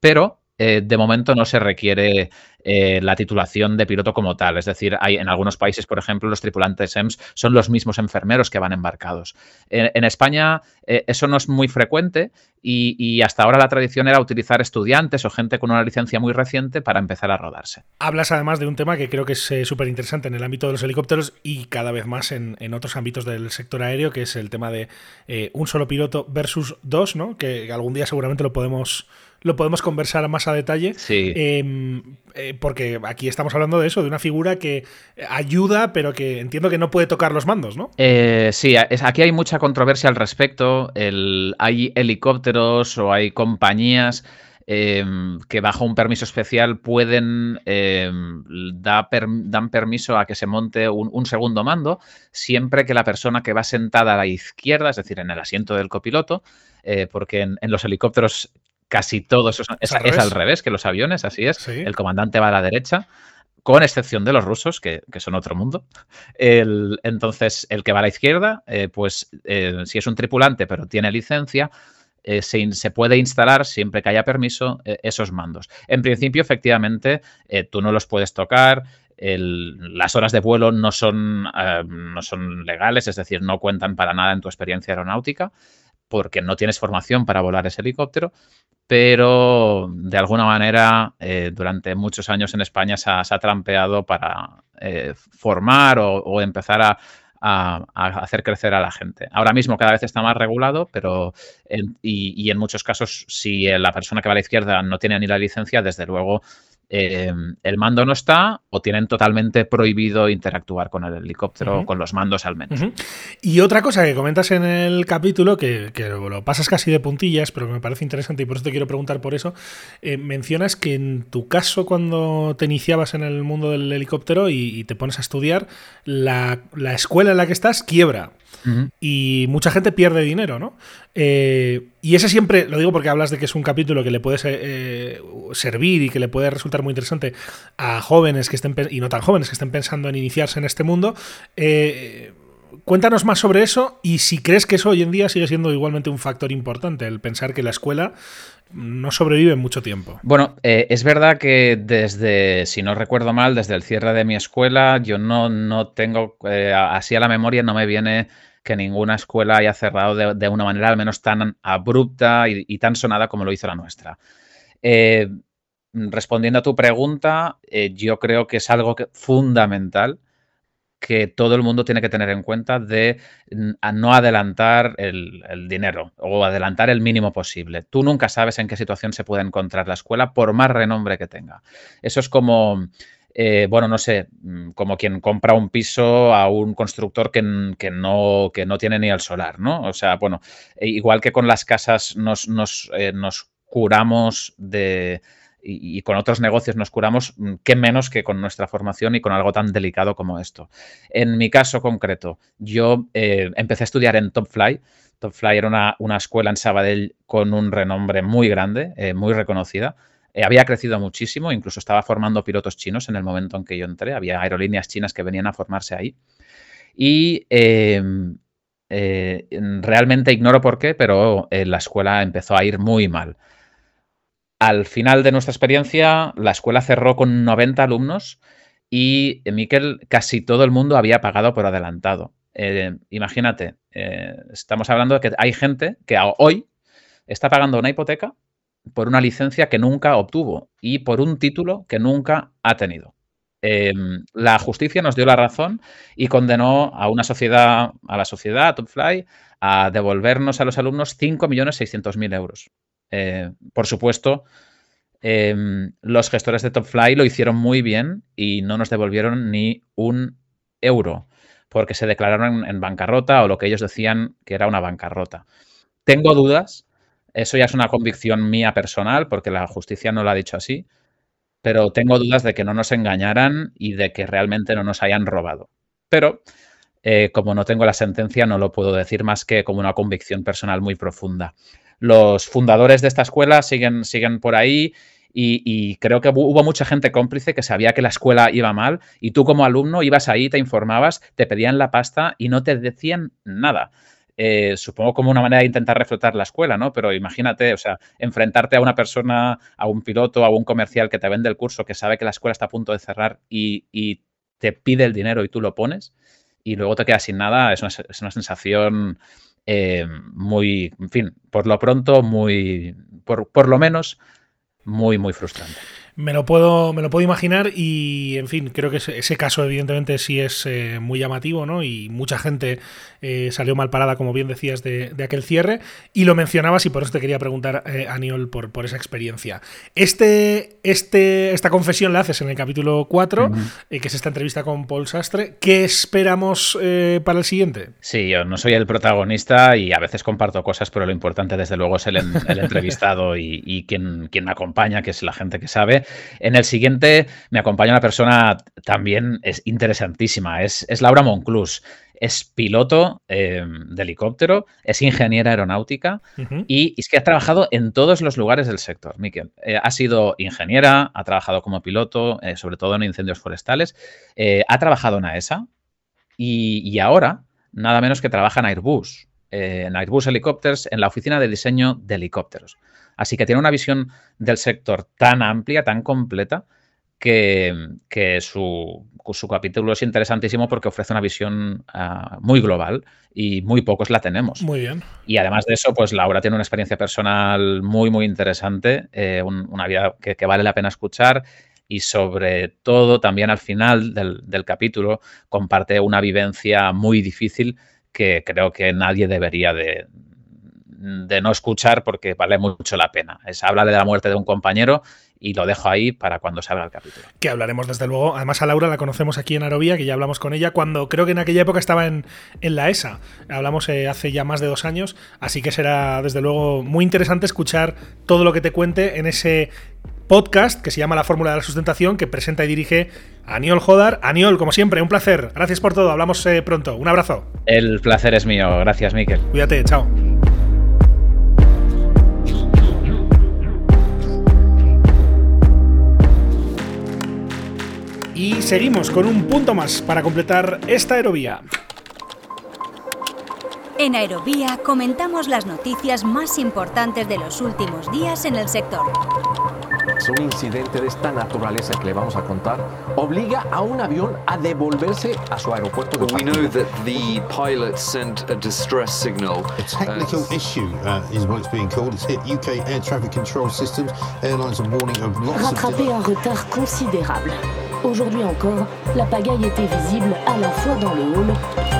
pero eh, de momento no se requiere eh, la titulación de piloto como tal. Es decir, hay en algunos países, por ejemplo, los tripulantes EMS son los mismos enfermeros que van embarcados. En, España eh, eso no es muy frecuente y, hasta ahora la tradición era utilizar estudiantes o gente con una licencia muy reciente para empezar a rodarse. Hablas además de un tema que creo que es súper interesante en el ámbito de los helicópteros y cada vez más en, otros ámbitos del sector aéreo, que es el tema de un solo piloto versus dos, ¿no? que algún día seguramente lo podemos lo podemos conversar más a detalle. Sí. Em, eh, porque aquí estamos hablando de eso, de una figura que ayuda, pero que entiendo que no puede tocar los mandos, ¿no? Eh, sí, aquí hay mucha controversia al respecto. hay helicópteros o hay compañías. Em, que bajo un permiso especial pueden em, dan permiso a que se monte un, segundo mando, siempre que la persona que va sentada a la izquierda, es decir, en el asiento del copiloto, eh, porque en, los helicópteros casi todo eso es, al revés que los aviones, así es. El comandante va a la derecha, con excepción de los rusos, que, son otro mundo. entonces, el que va a la izquierda, eh, pues eh, si es un tripulante pero tiene licencia, eh, se, puede instalar siempre que haya permiso esos mandos. En principio, efectivamente, tú no los puedes tocar. las horas de vuelo no son, no son legales, es decir, no cuentan para nada en tu experiencia aeronáutica porque no tienes formación para volar ese helicóptero, pero de alguna manera eh, durante muchos años en España se ha, trampeado para eh, formar o, empezar a, hacer crecer a la gente. Ahora mismo cada vez está más regulado, pero y, en muchos casos si la persona que va a la izquierda no tiene ni la licencia, desde luego eh, el mando no está o tienen totalmente prohibido interactuar con el helicóptero o con los mandos al menos. Y otra cosa que comentas en el capítulo, que, lo pasas casi de puntillas, pero que me parece interesante y por eso te quiero preguntar por eso, eh, mencionas que en tu caso cuando te iniciabas en el mundo del helicóptero y, te pones a estudiar, la, la escuela en la que estás quiebra y mucha gente pierde dinero, ¿no? Eh, y ese siempre, lo digo porque hablas de que es un capítulo que le puede eh, servir y que le puede resultar muy interesante a jóvenes que estén, y no tan jóvenes, que estén pensando en iniciarse en este mundo. Eh, cuéntanos más sobre eso y si crees que eso hoy en día sigue siendo igualmente un factor importante, el pensar que la escuela no sobrevive mucho tiempo. Bueno, es verdad que desde, si no recuerdo mal, desde el cierre de mi escuela, yo no, no tengo, así a la memoria no me viene que ninguna escuela haya cerrado de, una manera al menos tan abrupta y, tan sonada como lo hizo la nuestra. Eh, respondiendo a tu pregunta, eh, yo creo que es algo fundamental que todo el mundo tiene que tener en cuenta de no adelantar el, dinero o adelantar el mínimo posible. Tú nunca sabes en qué situación se puede encontrar la escuela por más renombre que tenga. Eso es como eh, bueno, no sé, mm, como quien compra un piso a un constructor que, no, que no tiene ni el solar, ¿no? O sea, bueno, e igual que con las casas nos, nos, eh, curamos de, y, con otros negocios nos curamos, mm, qué menos que con nuestra formación y con algo tan delicado como esto. En mi caso concreto, yo eh, empecé a estudiar en Top Fly. Top Fly era una, una, escuela en Sabadell con un renombre muy grande, muy reconocida. Eh, había crecido muchísimo, incluso estaba formando pilotos chinos en el momento en que yo entré. Había aerolíneas chinas que venían a formarse ahí. Y em, eh, realmente ignoro por qué, pero eh, la escuela empezó a ir muy mal. Al final de nuestra experiencia, la escuela cerró con 90 alumnos y, Miquel, casi todo el mundo había pagado por adelantado. imagínate, estamos hablando de que hay gente que hoy está pagando una hipoteca por una licencia que nunca obtuvo y por un título que nunca ha tenido. Em, la justicia nos dio la razón y condenó a una sociedad, a la sociedad, a Topfly, a devolvernos a los alumnos 5.600.000 euros. Eh, por supuesto, em, los gestores de Topfly lo hicieron muy bien y no nos devolvieron ni un euro. porque se declararon en, en bancarrota o lo que ellos decían que era una bancarrota. Tengo dudas, eso ya es una convicción mía personal, porque la justicia no lo ha dicho así, pero tengo dudas de que no nos engañaran y de que realmente no nos hayan robado. Pero eh, como no tengo la sentencia, no lo puedo decir más que como una convicción personal muy profunda. Los fundadores de esta escuela siguen, siguen por ahí y, y, creo que hubo mucha gente cómplice que sabía que la escuela iba mal y tú como alumno ibas ahí, te informabas, te pedían la pasta y no te decían nada. Eh, supongo como una manera de intentar reflotar la escuela, ¿no? Pero imagínate, o sea, enfrentarte a una persona, a un piloto, a un comercial que te vende el curso, que sabe que la escuela está a punto de cerrar y, te pide el dinero y tú lo pones y luego te quedas sin nada, es una, es una sensación eh, muy, en fin, por lo pronto, muy, por, por lo menos, muy, muy frustrante. Me lo puedo, me lo puedo imaginar y, en fin, creo que ese, ese caso evidentemente sí es eh, muy llamativo, ¿no? Y mucha gente eh, salió mal parada, como bien decías, de, de, aquel cierre. Y lo mencionabas y por eso te quería preguntar, eh, Aniol, por, por esa experiencia. Este, este, esta confesión la haces en el capítulo 4, uh -huh. que es esta entrevista con Paul Sastre. ¿Qué esperamos para el siguiente? Sí, yo no soy el protagonista y a veces comparto cosas, pero lo importante, desde luego, es el, el entrevistado y, y quien, quien me acompaña, que es la gente que sabe. En el siguiente me acompaña una persona también es interesantísima, es, es Laura Monclús. Es piloto eh, de helicóptero, es ingeniera aeronáutica uh -huh. y, es que ha trabajado en todos los lugares del sector, Miquel. Eh, ha sido ingeniera, ha trabajado como piloto, eh, sobre todo en incendios forestales, ha trabajado en AESA y, y, ahora nada menos que trabaja en Airbus, en Airbus Helicopters, en la oficina de diseño de helicópteros. Así que tiene una visión del sector tan amplia, tan completa, que, que su, su, capítulo es interesantísimo porque ofrece una visión uh, muy global y muy pocos la tenemos. Muy bien. Y además de eso, pues Laura tiene una experiencia personal muy, muy interesante, eh, un, una vida que, que, vale la pena escuchar y sobre todo también al final del, del capítulo comparte una vivencia muy difícil que creo que nadie debería de, de no escuchar porque vale mucho la pena. Es hablar de la muerte de un compañero y lo dejo ahí para cuando salga el capítulo. Que hablaremos desde luego. Además a Laura la conocemos aquí en Arovía, que ya hablamos con ella cuando creo que en aquella época estaba en, en la ESA. Hablamos eh, hace ya más de dos años, así que será desde luego muy interesante escuchar todo lo que te cuente en ese podcast que se llama La Fórmula de la Sustentación, que presenta y dirige Aniol Jodar. Aniol, como siempre, un placer. Gracias por todo. Hablamos eh, pronto. Un abrazo. El placer es mío. Gracias, Miquel. Cuídate. Chao. Y seguimos con un punto más para completar esta aerovía. En Aerovía comentamos las noticias más importantes de los últimos días en el sector. Un incidente de esta naturaleza que le vamos a contar obliga a un avión a devolverse a su aeropuerto de We know that the pilot sent a distress signal. A technical uh, issue uh, is what it's being called. It's hit UK air traffic control systems. Airlines are warning of lots Rattraper un retard considérable. Aujourd'hui encore, la pagaille était visible à la fois dans le Hall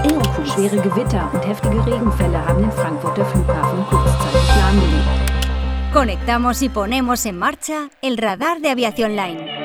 et en coulisses. Schwere Gewitter und heftige Regenfälle haben den Frankfurter Flughafen kurzzeitig lahmgelegt. Conectamos y ponemos en marcha el radar de Aviación Line.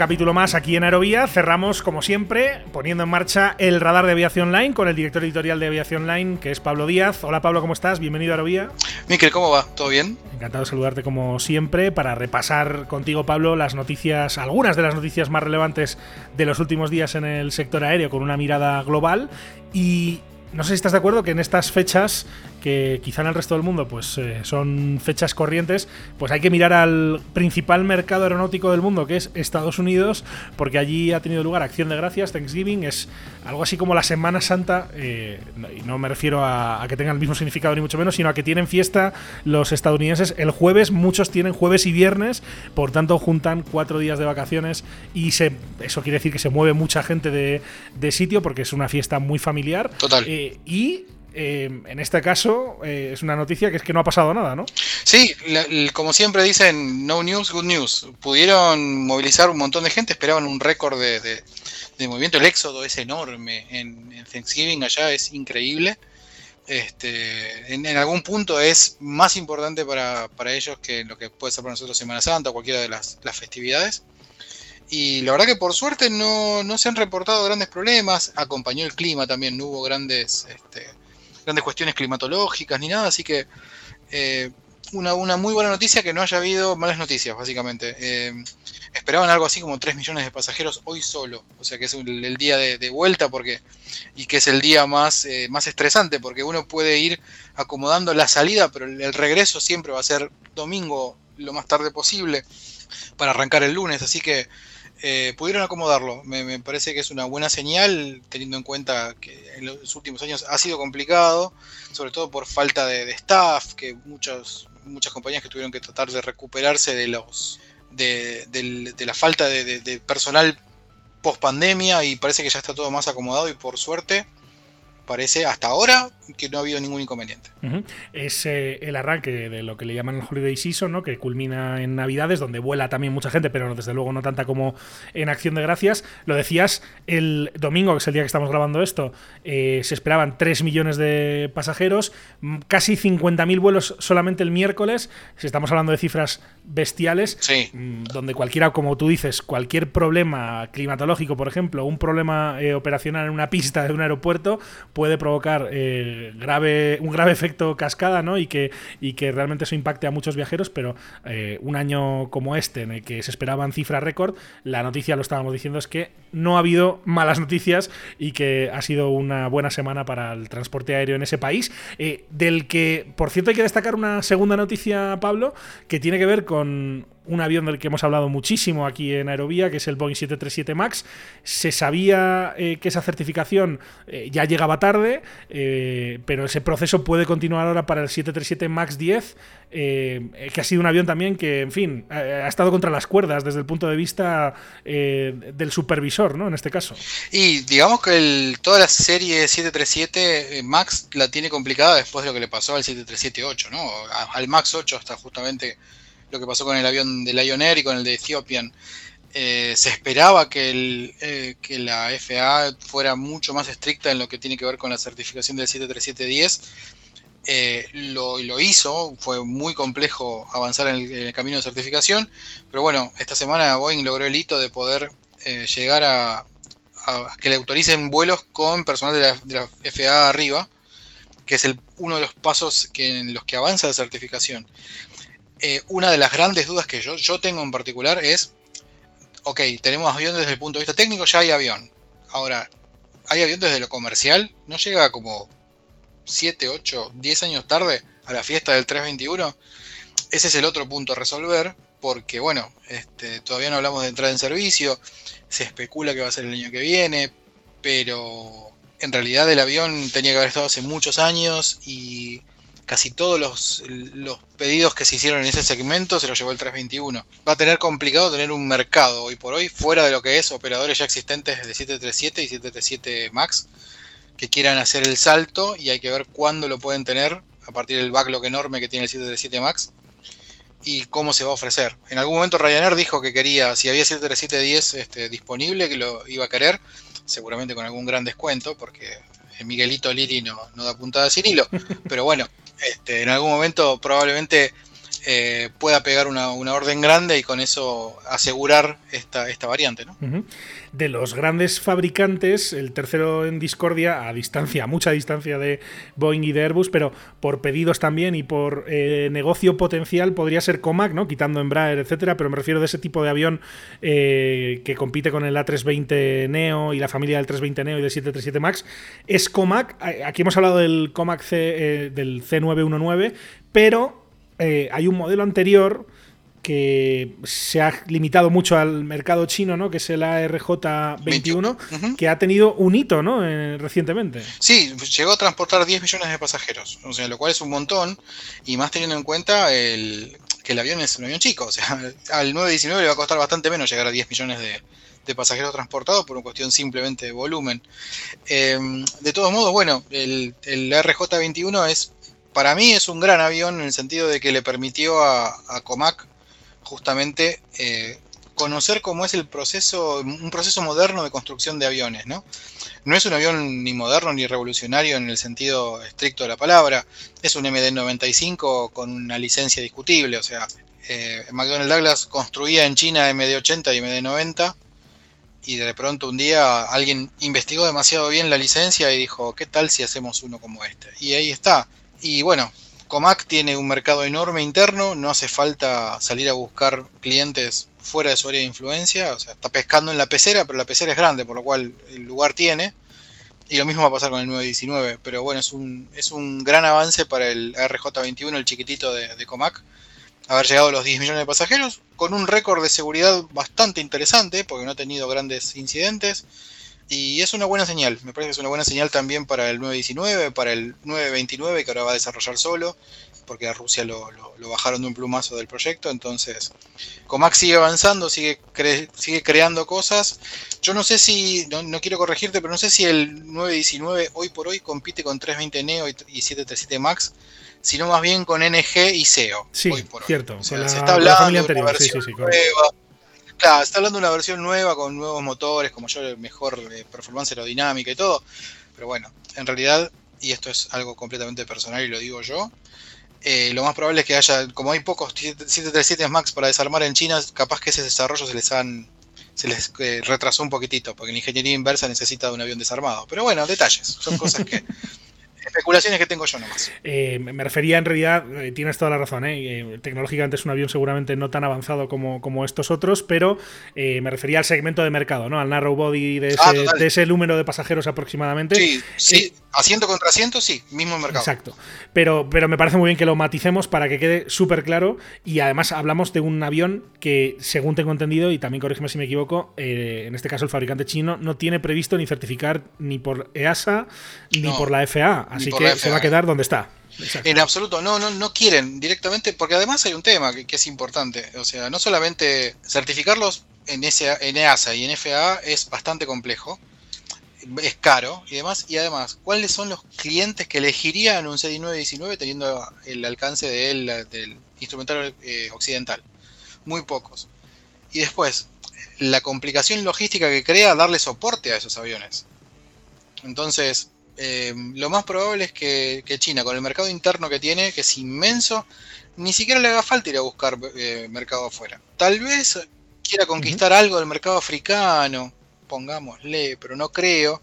Capítulo más aquí en Aerovía. Cerramos, como siempre, poniendo en marcha el radar de Aviación Line con el director editorial de Aviación Line, que es Pablo Díaz. Hola Pablo, ¿cómo estás? Bienvenido a Aerovía. Miquel, ¿cómo va? ¿Todo bien? Encantado de saludarte como siempre para repasar contigo, Pablo, las noticias, algunas de las noticias más relevantes de los últimos días en el sector aéreo con una mirada global. Y no sé si estás de acuerdo que en estas fechas que quizá en el resto del mundo pues eh, son fechas corrientes, pues hay que mirar al principal mercado aeronáutico del mundo, que es Estados Unidos, porque allí ha tenido lugar Acción de Gracias, Thanksgiving, es algo así como la Semana Santa, eh, y no me refiero a, a, que tengan el mismo significado ni mucho menos, sino a que tienen fiesta los estadounidenses el jueves, muchos tienen jueves y viernes, por tanto juntan cuatro días de vacaciones y se, eso quiere decir que se mueve mucha gente de, de sitio porque es una fiesta muy familiar. Total. Eh, y eh, en este caso eh, es una noticia que es que no ha pasado nada, ¿no? Sí, la- como siempre dicen, no news, good news. Pudieron movilizar un montón de gente, esperaban un récord de, de- de movimiento. El éxodo es enorme en, en Thanksgiving allá, es increíble. Este, en, en algún punto es más importante para, para ellos que lo que puede ser para nosotros Semana Santa o cualquiera de las, las festividades. Y la verdad que por suerte no, no se han reportado grandes problemas. Acompañó el clima también, no hubo grandes, este, grandes cuestiones climatológicas ni nada. Así que eh, una, una muy buena noticia que no haya habido malas noticias, básicamente. Eh, esperaban algo así como 3 millones de pasajeros hoy solo. O sea que es el, el día de, vuelta porque y que es el día más, eh, más estresante porque uno puede ir acomodando la salida, pero el regreso siempre va a ser domingo lo más tarde posible para arrancar el lunes. Así que eh, pudieron acomodarlo. Me, parece que es una buena señal, teniendo en cuenta que en los últimos años ha sido complicado, sobre todo por falta de, staff, que muchos, muchas compañías que tuvieron que tratar de recuperarse de los de, de la falta de personal post pandemia y parece que ya está todo más acomodado y por suerte parece hasta ahora que no ha habido ningún inconveniente. Es eh, el arranque de lo que le llaman el Holiday Season, ¿no? que culmina en Navidades, donde vuela también mucha gente, pero desde luego no tanta como en Acción de Gracias. Lo decías, el domingo, que es el día que estamos grabando esto, eh, se esperaban 3 millones de pasajeros, casi 50.000 vuelos solamente el miércoles. Si estamos hablando de cifras bestiales, donde cualquiera, como tú dices, cualquier problema climatológico, por ejemplo, un problema eh, operacional en una pista de un aeropuerto, puede provocar eh, grave, un grave efecto cascada, ¿no? Y que, y que realmente eso impacte a muchos viajeros, pero eh, un año como este, en el que se esperaban cifras récord, la noticia, lo estábamos diciendo, es que no ha habido malas noticias y que ha sido una buena semana para el transporte aéreo en ese país, eh, del que, por cierto, hay que destacar una segunda noticia, Pablo, que tiene que ver con un avión del que hemos hablado muchísimo aquí en Aerovía, que es el Boeing 737 MAX. Se sabía eh, que esa certificación eh, ya llegaba tarde, eh, pero ese proceso puede continuar ahora para el 737 MAX 10, eh, que ha sido un avión también que, en fin, ha, estado contra las cuerdas desde el punto de vista eh, del supervisor, ¿no? En este caso. Y digamos que el- toda la serie 737 eh, Max la tiene complicada después de lo que le pasó al 737-8, ¿no? Al Max 8 hasta justamente lo que pasó con el avión de Lion Air y con el de Ethiopian. Eh, se esperaba que, eh, la FAA fuera mucho más estricta en lo que tiene que ver con la certificación del 737-10. Eh, lo, hizo, fue muy complejo avanzar en el, camino de certificación, pero bueno, esta semana Boeing logró el hito de poder llegar a, a que le autoricen vuelos con personal de la, de FAA arriba, que es el, uno de los pasos que, en los que avanza la certificación. Eh, una de las grandes dudas que yo, yo tengo en particular es, ok, tenemos avión desde el punto de vista técnico, ya hay avión. Ahora, hay avión desde lo comercial, no llega como 7, 8, 10 años tarde a la fiesta del 321. Ese es el otro punto a resolver, porque bueno, este, todavía no hablamos de entrada en servicio, se especula que va a ser el año que viene, pero en realidad el avión tenía que haber estado hace muchos años y casi todos los, los pedidos que se hicieron en ese segmento se los llevó el 321. Va a tener complicado tener un mercado hoy por hoy fuera de lo que es operadores ya existentes de 737 y 737 MAX que quieran hacer el salto y hay que ver cuándo lo pueden tener a partir del backlog enorme que tiene el 737 MAX y cómo se va a ofrecer. En algún momento Ryanair dijo que quería, si había 737-10 este, disponible, que lo iba a querer, seguramente con algún gran descuento, porque el Miguelito Liri no, no da puntada sin hilo, pero bueno, este, en algún momento probablemente eh, pueda pegar una, orden grande y con eso asegurar esta, variante. ¿no? De los grandes fabricantes, el tercero en discordia, a distancia, a mucha distancia de Boeing y de Airbus, pero por pedidos también y por eh, negocio potencial podría ser Comac, ¿no? Quitando Embraer, etcétera, pero me refiero de ese tipo de avión eh, que compite con el A320 Neo y la familia del 320 Neo y del 737 MAX. Es Comac, aquí hemos hablado del Comac C, eh, del C919, pero eh, hay un modelo anterior que se ha limitado mucho al mercado chino, ¿no? Que es el ARJ21, que ha tenido un hito, ¿no? Eh, recientemente. Sí, llegó a transportar 10 millones de pasajeros, o sea, lo cual es un montón, y más teniendo en cuenta el, que el avión es un avión chico, o sea, al 919 le va a costar bastante menos llegar a 10 millones de, de pasajeros transportados por una cuestión simplemente de volumen. Em, de todos modos, bueno, el, el RJ-21 es, para mí es un gran avión en el sentido de que le permitió a, a Comac justamente eh, conocer cómo es el proceso, un proceso moderno de construcción de aviones, ¿no? No es un avión ni moderno ni revolucionario en el sentido estricto de la palabra, es un MD-95 con una licencia discutible, o sea, eh, McDonnell Douglas construía en China MD-80 y MD-90 y de pronto un día alguien investigó demasiado bien la licencia y dijo, ¿qué tal si hacemos uno como este? Y ahí está. Y bueno, Comac tiene un mercado enorme interno, no hace falta salir a buscar clientes fuera de su área de influencia, o sea, está pescando en la pecera, pero la pecera es grande, por lo cual el lugar tiene. Y lo mismo va a pasar con el 919, pero bueno, es un, es un gran avance para el RJ21, el chiquitito de, de Comac, haber llegado a los 10 millones de pasajeros, con un récord de seguridad bastante interesante, porque no ha tenido grandes incidentes. Y es una buena señal, me parece que es una buena señal también para el 919, para el 929 que ahora va a desarrollar solo, porque a Rusia lo, lo- lo bajaron de un plumazo del proyecto, entonces Comac sigue avanzando, sigue, cre- sigue creando cosas. Yo no sé si, no, no quiero corregirte, pero no sé si el 919 hoy por hoy compite con 320 Neo y, y 737 Max, sino más bien con NG y SEO. Sí, cierto. O sea, la, se está la hablando de una anterior. Sí, sí, versión sí, correcto. Claro, está hablando de una versión nueva con nuevos motores, como yo, mejor eh, performance aerodinámica y todo. Pero bueno, en realidad, y esto es algo completamente personal y lo digo yo, eh, lo más probable es que haya, como hay pocos 737 Max para desarmar en China, capaz que ese desarrollo se les han se les eh, retrasó un poquitito, porque la ingeniería inversa necesita de un avión desarmado. Pero bueno, detalles, son cosas que especulaciones que tengo yo nomás. Eh, me refería en realidad, eh, tienes toda la razón, ¿eh? Eh, tecnológicamente es un avión seguramente no tan avanzado como, como estos otros, pero eh, me refería al segmento de mercado, ¿no? Al narrow body de ese, Ah, de ese número de pasajeros aproximadamente. Sí, sí, asiento contra asiento, sí, mismo mercado. Exacto. Pero, pero me parece muy bien que lo maticemos para que quede súper claro. Y además hablamos de un avión que, según tengo entendido, y también corrígeme si me equivoco, eh, en este caso el fabricante chino no tiene previsto ni certificar ni por EASA ni No, por la FAA. Así que se va a quedar donde está. Exacto. En absoluto, no, no, no quieren directamente, porque además hay un tema que, que es importante. O sea, no solamente certificarlos en, SA en EASA y en FAA es bastante complejo, es caro y demás, y además, ¿cuáles son los clientes que elegirían un CD919 teniendo el alcance del instrumental eh, occidental? Muy pocos. Y después, la complicación logística que crea darle soporte a esos aviones. Entonces, eh, lo más probable es que, que China, con el mercado interno que tiene, que es inmenso, ni siquiera le haga falta ir a buscar eh, mercado afuera. Tal vez quiera conquistar algo del mercado africano, pongámosle, pero no creo.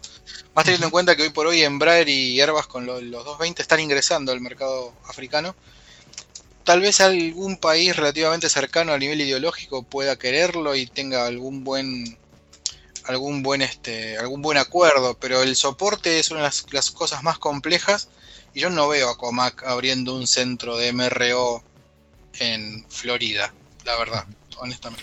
Más teniendo en cuenta que hoy por hoy Embraer y Airbus con lo- los 220 están ingresando al mercado africano. Tal vez algún país relativamente cercano a nivel ideológico pueda quererlo y tenga algún buen algún buen este algún buen acuerdo, pero el soporte es una de las, las cosas más complejas y yo no veo a Comac abriendo un centro de MRO en Florida, la verdad, honestamente.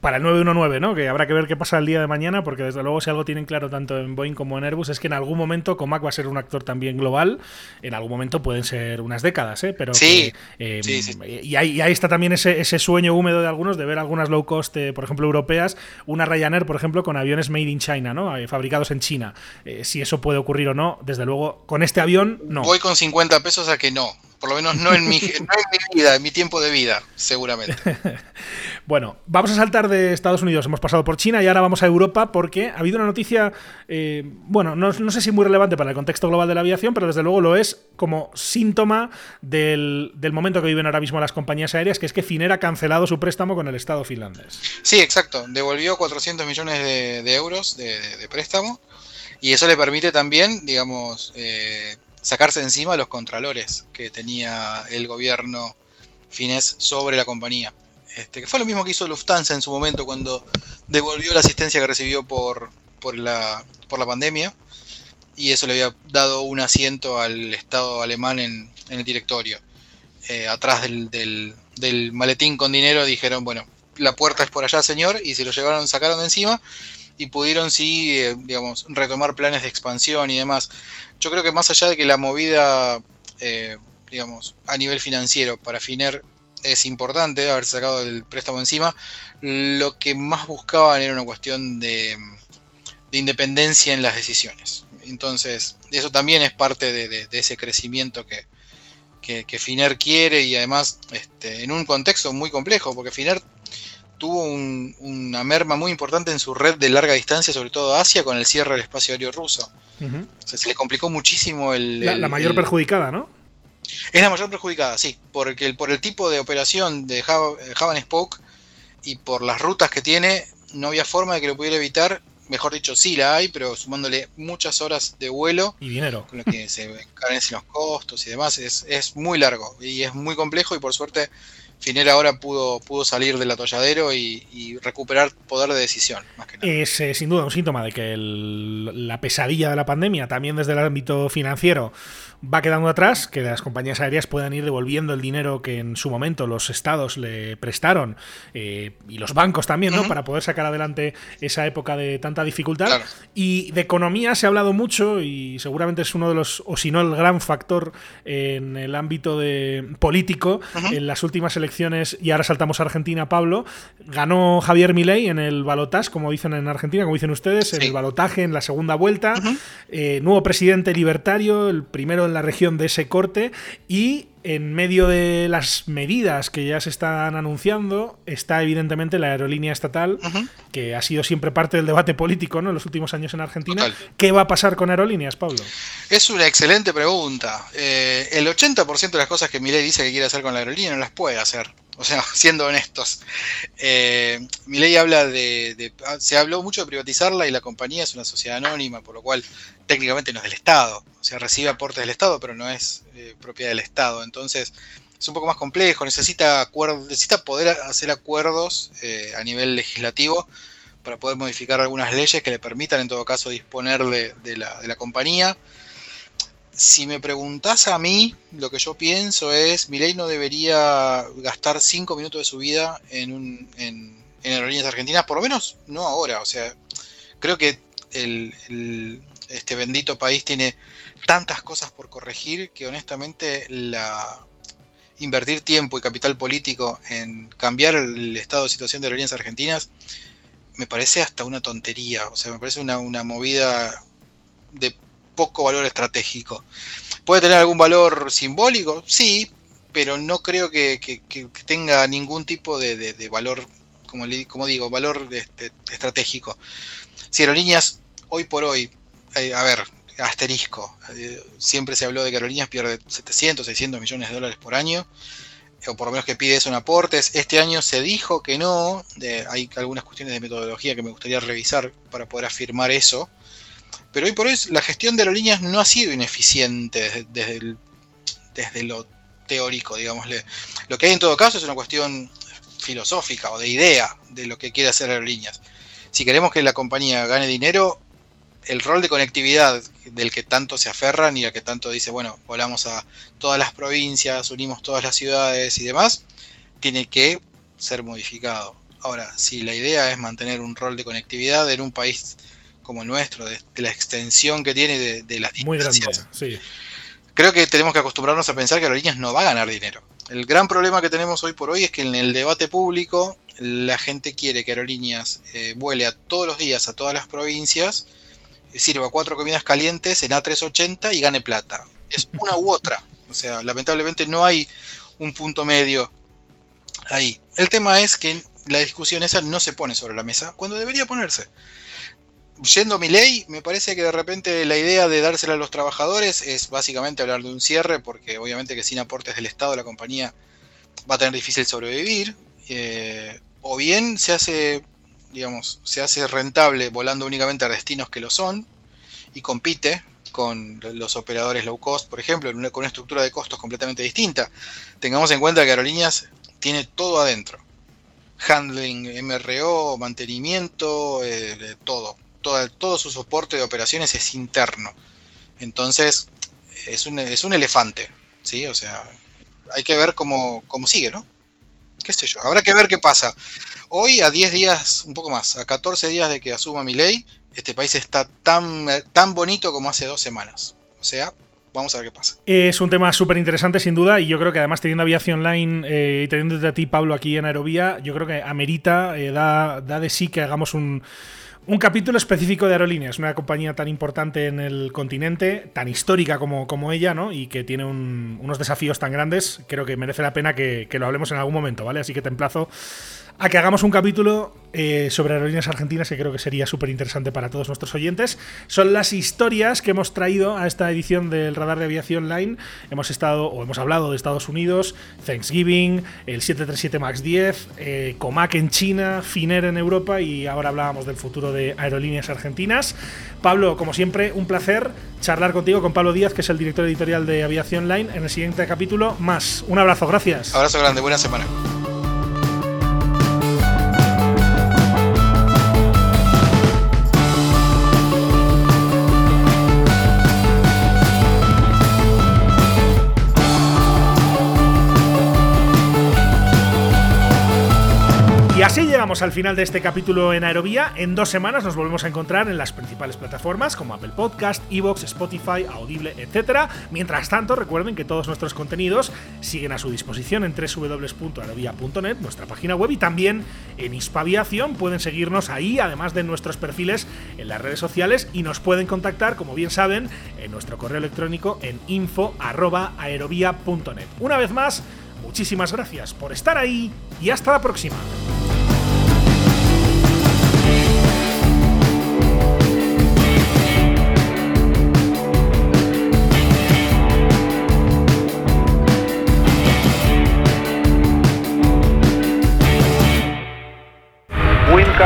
Para el 919, ¿no? Que habrá que ver qué pasa el día de mañana, porque desde luego, si algo tienen claro tanto en Boeing como en Airbus, es que en algún momento Comac va a ser un actor también global. En algún momento pueden ser unas décadas, ¿eh? Pero Sí, que, eh, sí, sí. Y, ahí, y ahí está también ese, ese sueño húmedo de algunos de ver algunas low cost, eh, por ejemplo, europeas, una Ryanair, por ejemplo, con aviones made in China, ¿no? Eh, fabricados en China. Si eso puede ocurrir o no, desde luego, con este avión, no. Voy con 50 pesos a que no, por lo menos no en mi, no en mi vida, en mi tiempo de vida, seguramente. Bueno, vamos a saltar de Estados Unidos, hemos pasado por China y ahora vamos a Europa porque ha habido una noticia, eh, bueno, no, no sé si muy relevante para el contexto global de la aviación, pero desde luego lo es como síntoma del, del momento que viven ahora mismo las compañías aéreas, que es que Finnair ha cancelado su préstamo con el Estado finlandés. Sí, exacto. Devolvió 400 millones de, de euros de, de- de préstamo y eso le permite también, digamos, eh, sacarse encima los contralores que tenía el gobierno finés sobre la compañía. Este, que fue lo mismo que hizo Lufthansa en su momento cuando devolvió la asistencia que recibió por, por, la, por la pandemia y eso le había dado un asiento al Estado alemán en, en el directorio. Eh, atrás del, del- del maletín con dinero dijeron, bueno, la puerta es por allá, señor, y se lo llevaron, sacaron de encima y pudieron sí, eh, digamos, retomar planes de expansión y demás. Yo creo que más allá de que la movida, eh, digamos, a nivel financiero para Finer es importante haber sacado el préstamo encima. Lo que más buscaban era una cuestión de, de independencia en las decisiones. Entonces, eso también es parte de ese crecimiento que, que, que Finer quiere y además este, en un contexto muy complejo, porque Finer tuvo un- una merma muy importante en su red de larga distancia, sobre todo Asia, con el cierre del espacio aéreo ruso. Ujú. O sea, se le complicó muchísimo el... La, el- la mayor el- perjudicada, ¿no? es la mayor perjudicada, sí, porque el, por el tipo de operación de Hub, Hub and Spoke y por las rutas que tiene, no había forma de que lo pudiera evitar. Mejor dicho, sí la hay, pero sumándole muchas horas de vuelo, Y dinero. con lo que se encarecen los costos y demás, es, es muy largo y es muy complejo y por suerte Finera ahora pudo, pudo salir del atolladero y, y recuperar poder de decisión. Más que nada. Es eh, sin duda un síntoma de que el- la pesadilla de la pandemia, también desde el ámbito financiero, va quedando atrás, que las compañías aéreas puedan ir devolviendo el dinero que en su momento los estados le prestaron eh, y los bancos también, ¿no? Para poder sacar adelante esa época de tanta dificultad. Y de economía se ha hablado mucho y seguramente es uno de los, o si no el gran factor en el ámbito de político en las últimas elecciones y ahora saltamos a Argentina, Pablo. Ganó Javier Milei en el balotaje, como dicen en Argentina, como dicen ustedes, en el balotaje en la segunda vuelta. Eh, nuevo presidente libertario, el primero en la región de ese corte y en medio de las medidas que ya se están anunciando está evidentemente la aerolínea estatal, que ha sido siempre parte del debate político ¿no? en los últimos años en Argentina. Total. ¿Qué va a pasar con aerolíneas, Pablo? Es una excelente pregunta. Eh, el 80% de las cosas que Milei dice que quiere hacer con la aerolínea no las puede hacer. O sea, siendo honestos. Eh, Milei habla de, de- ah, Se habló mucho de privatizarla y la compañía es una sociedad anónima, por lo cual técnicamente no es del Estado. O sea, recibe aportes del Estado, pero no es eh, propiedad del Estado. Entonces, es un poco más complejo. Necesita, acuerdo, necesita poder hacer acuerdos eh, a nivel legislativo para poder modificar algunas leyes que le permitan, en todo caso, disponer de la, de la compañía si me preguntás a mí, lo que yo pienso es, Milei no debería gastar cinco minutos de su vida en, un, en, en aerolíneas argentinas, por lo menos no ahora. O sea, creo que este bendito país tiene tantas cosas por corregir que honestamente la invertir tiempo y capital político en cambiar el estado de situación de aerolíneas argentinas me parece hasta una tontería. O sea, me parece una, una movida de poco valor estratégico. ¿Puede tener algún valor simbólico? Sí, pero no creo que, que- tenga ningún tipo de, de- valor, como, le- como digo, valor este, estratégico. Si Aerolíneas, hoy por hoy, eh, a ver, asterisco, eh, siempre se habló de que Aerolíneas pierde 700, 600 millones de dólares por año, o por lo menos que pide eso en aportes. Este año se dijo que no, hay algunas cuestiones de metodología que me gustaría revisar para poder afirmar eso. Pero hoy por hoy la gestión de aerolíneas no ha sido ineficiente desde, desde lo teórico, digámosle. Lo que hay en todo caso es una cuestión filosófica o de idea de lo que quiere hacer aerolíneas. Si queremos que la compañía gane dinero, el rol de conectividad del que tanto se aferran y al que tanto dice, bueno, volamos a todas las provincias, unimos todas las ciudades y demás, tiene que ser modificado. Ahora, si la idea es mantener un rol de conectividad en un país como el nuestro, de, de la extensión que tiene de, de las Muy grande, sí. creo que tenemos que acostumbrarnos a pensar que Aerolíneas no va a ganar dinero. El gran problema que tenemos hoy por hoy es que en el debate público la gente quiere que Aerolíneas eh, vuele a todos los días a todas las provincias, eh, sirva cuatro comidas calientes en A380 y gane plata. Es una u otra. O sea, lamentablemente no hay un punto medio ahí. El tema es que la discusión esa no se pone sobre la mesa cuando debería ponerse yendo mi ley, me parece que de repente la idea de dársela a los trabajadores es básicamente hablar de un cierre, porque obviamente que sin aportes del Estado la compañía va a tener difícil sobrevivir, eh, o bien se hace, digamos, se hace rentable volando únicamente a destinos que lo son y compite con los operadores low cost, por ejemplo, en una- con una estructura de costos completamente distinta. Tengamos en cuenta que Aerolíneas tiene todo adentro. Handling, MRO, mantenimiento, eh, todo. Todo. Su soporte de operaciones es interno. Entonces, es un, es un elefante. ¿sí? O sea, hay que ver cómo, cómo sigue, ¿no? ¿Qué sé yo? Habrá que ver qué pasa. Hoy, a 10 días, un poco más, a 14 días de que asuma mi ley, este país está tan, tan bonito como hace dos semanas. O sea, vamos a ver qué pasa. Es un tema súper interesante, sin duda, y yo creo que además teniendo aviación online eh, y teniendo a ti, Pablo, aquí en Aerovía, yo creo que amerita, eh, da, da de sí que hagamos un un capítulo específico de aerolíneas, una compañía tan importante en el continente, tan histórica como, como ella, ¿no? Y que tiene unos desafíos tan grandes, creo que merece la pena que, que, lo hablemos en algún momento, ¿vale? Así que te emplazo a que hagamos un capítulo eh, sobre aerolíneas argentinas que creo que sería súper interesante para todos nuestros oyentes. Son las historias que hemos traído a esta edición del Radar de Aviación Line. Hemos estado o hemos hablado de Estados Unidos, Thanksgiving, el 737 MAX 10, eh, Comac en China, Finer en Europa y ahora hablábamos del futuro de aerolíneas argentinas. Pablo, como siempre, un placer charlar contigo con Pablo Díaz, que es el director editorial de Aviación Line, en el siguiente capítulo más. Un abrazo, gracias. Abrazo grande, buena semana. Llegamos al final de este capítulo en Aerovía. En dos semanas nos volvemos a encontrar en las principales plataformas como Apple Podcast, Evox, Spotify, Audible, etc. Mientras tanto, recuerden que todos nuestros contenidos siguen a su disposición en www.aerovía.net, nuestra página web, y también en Hispaviación. Pueden seguirnos ahí, además de nuestros perfiles en las redes sociales, y nos pueden contactar, como bien saben, en nuestro correo electrónico en info.aerovía.net. Una vez más, muchísimas gracias por estar ahí y hasta la próxima.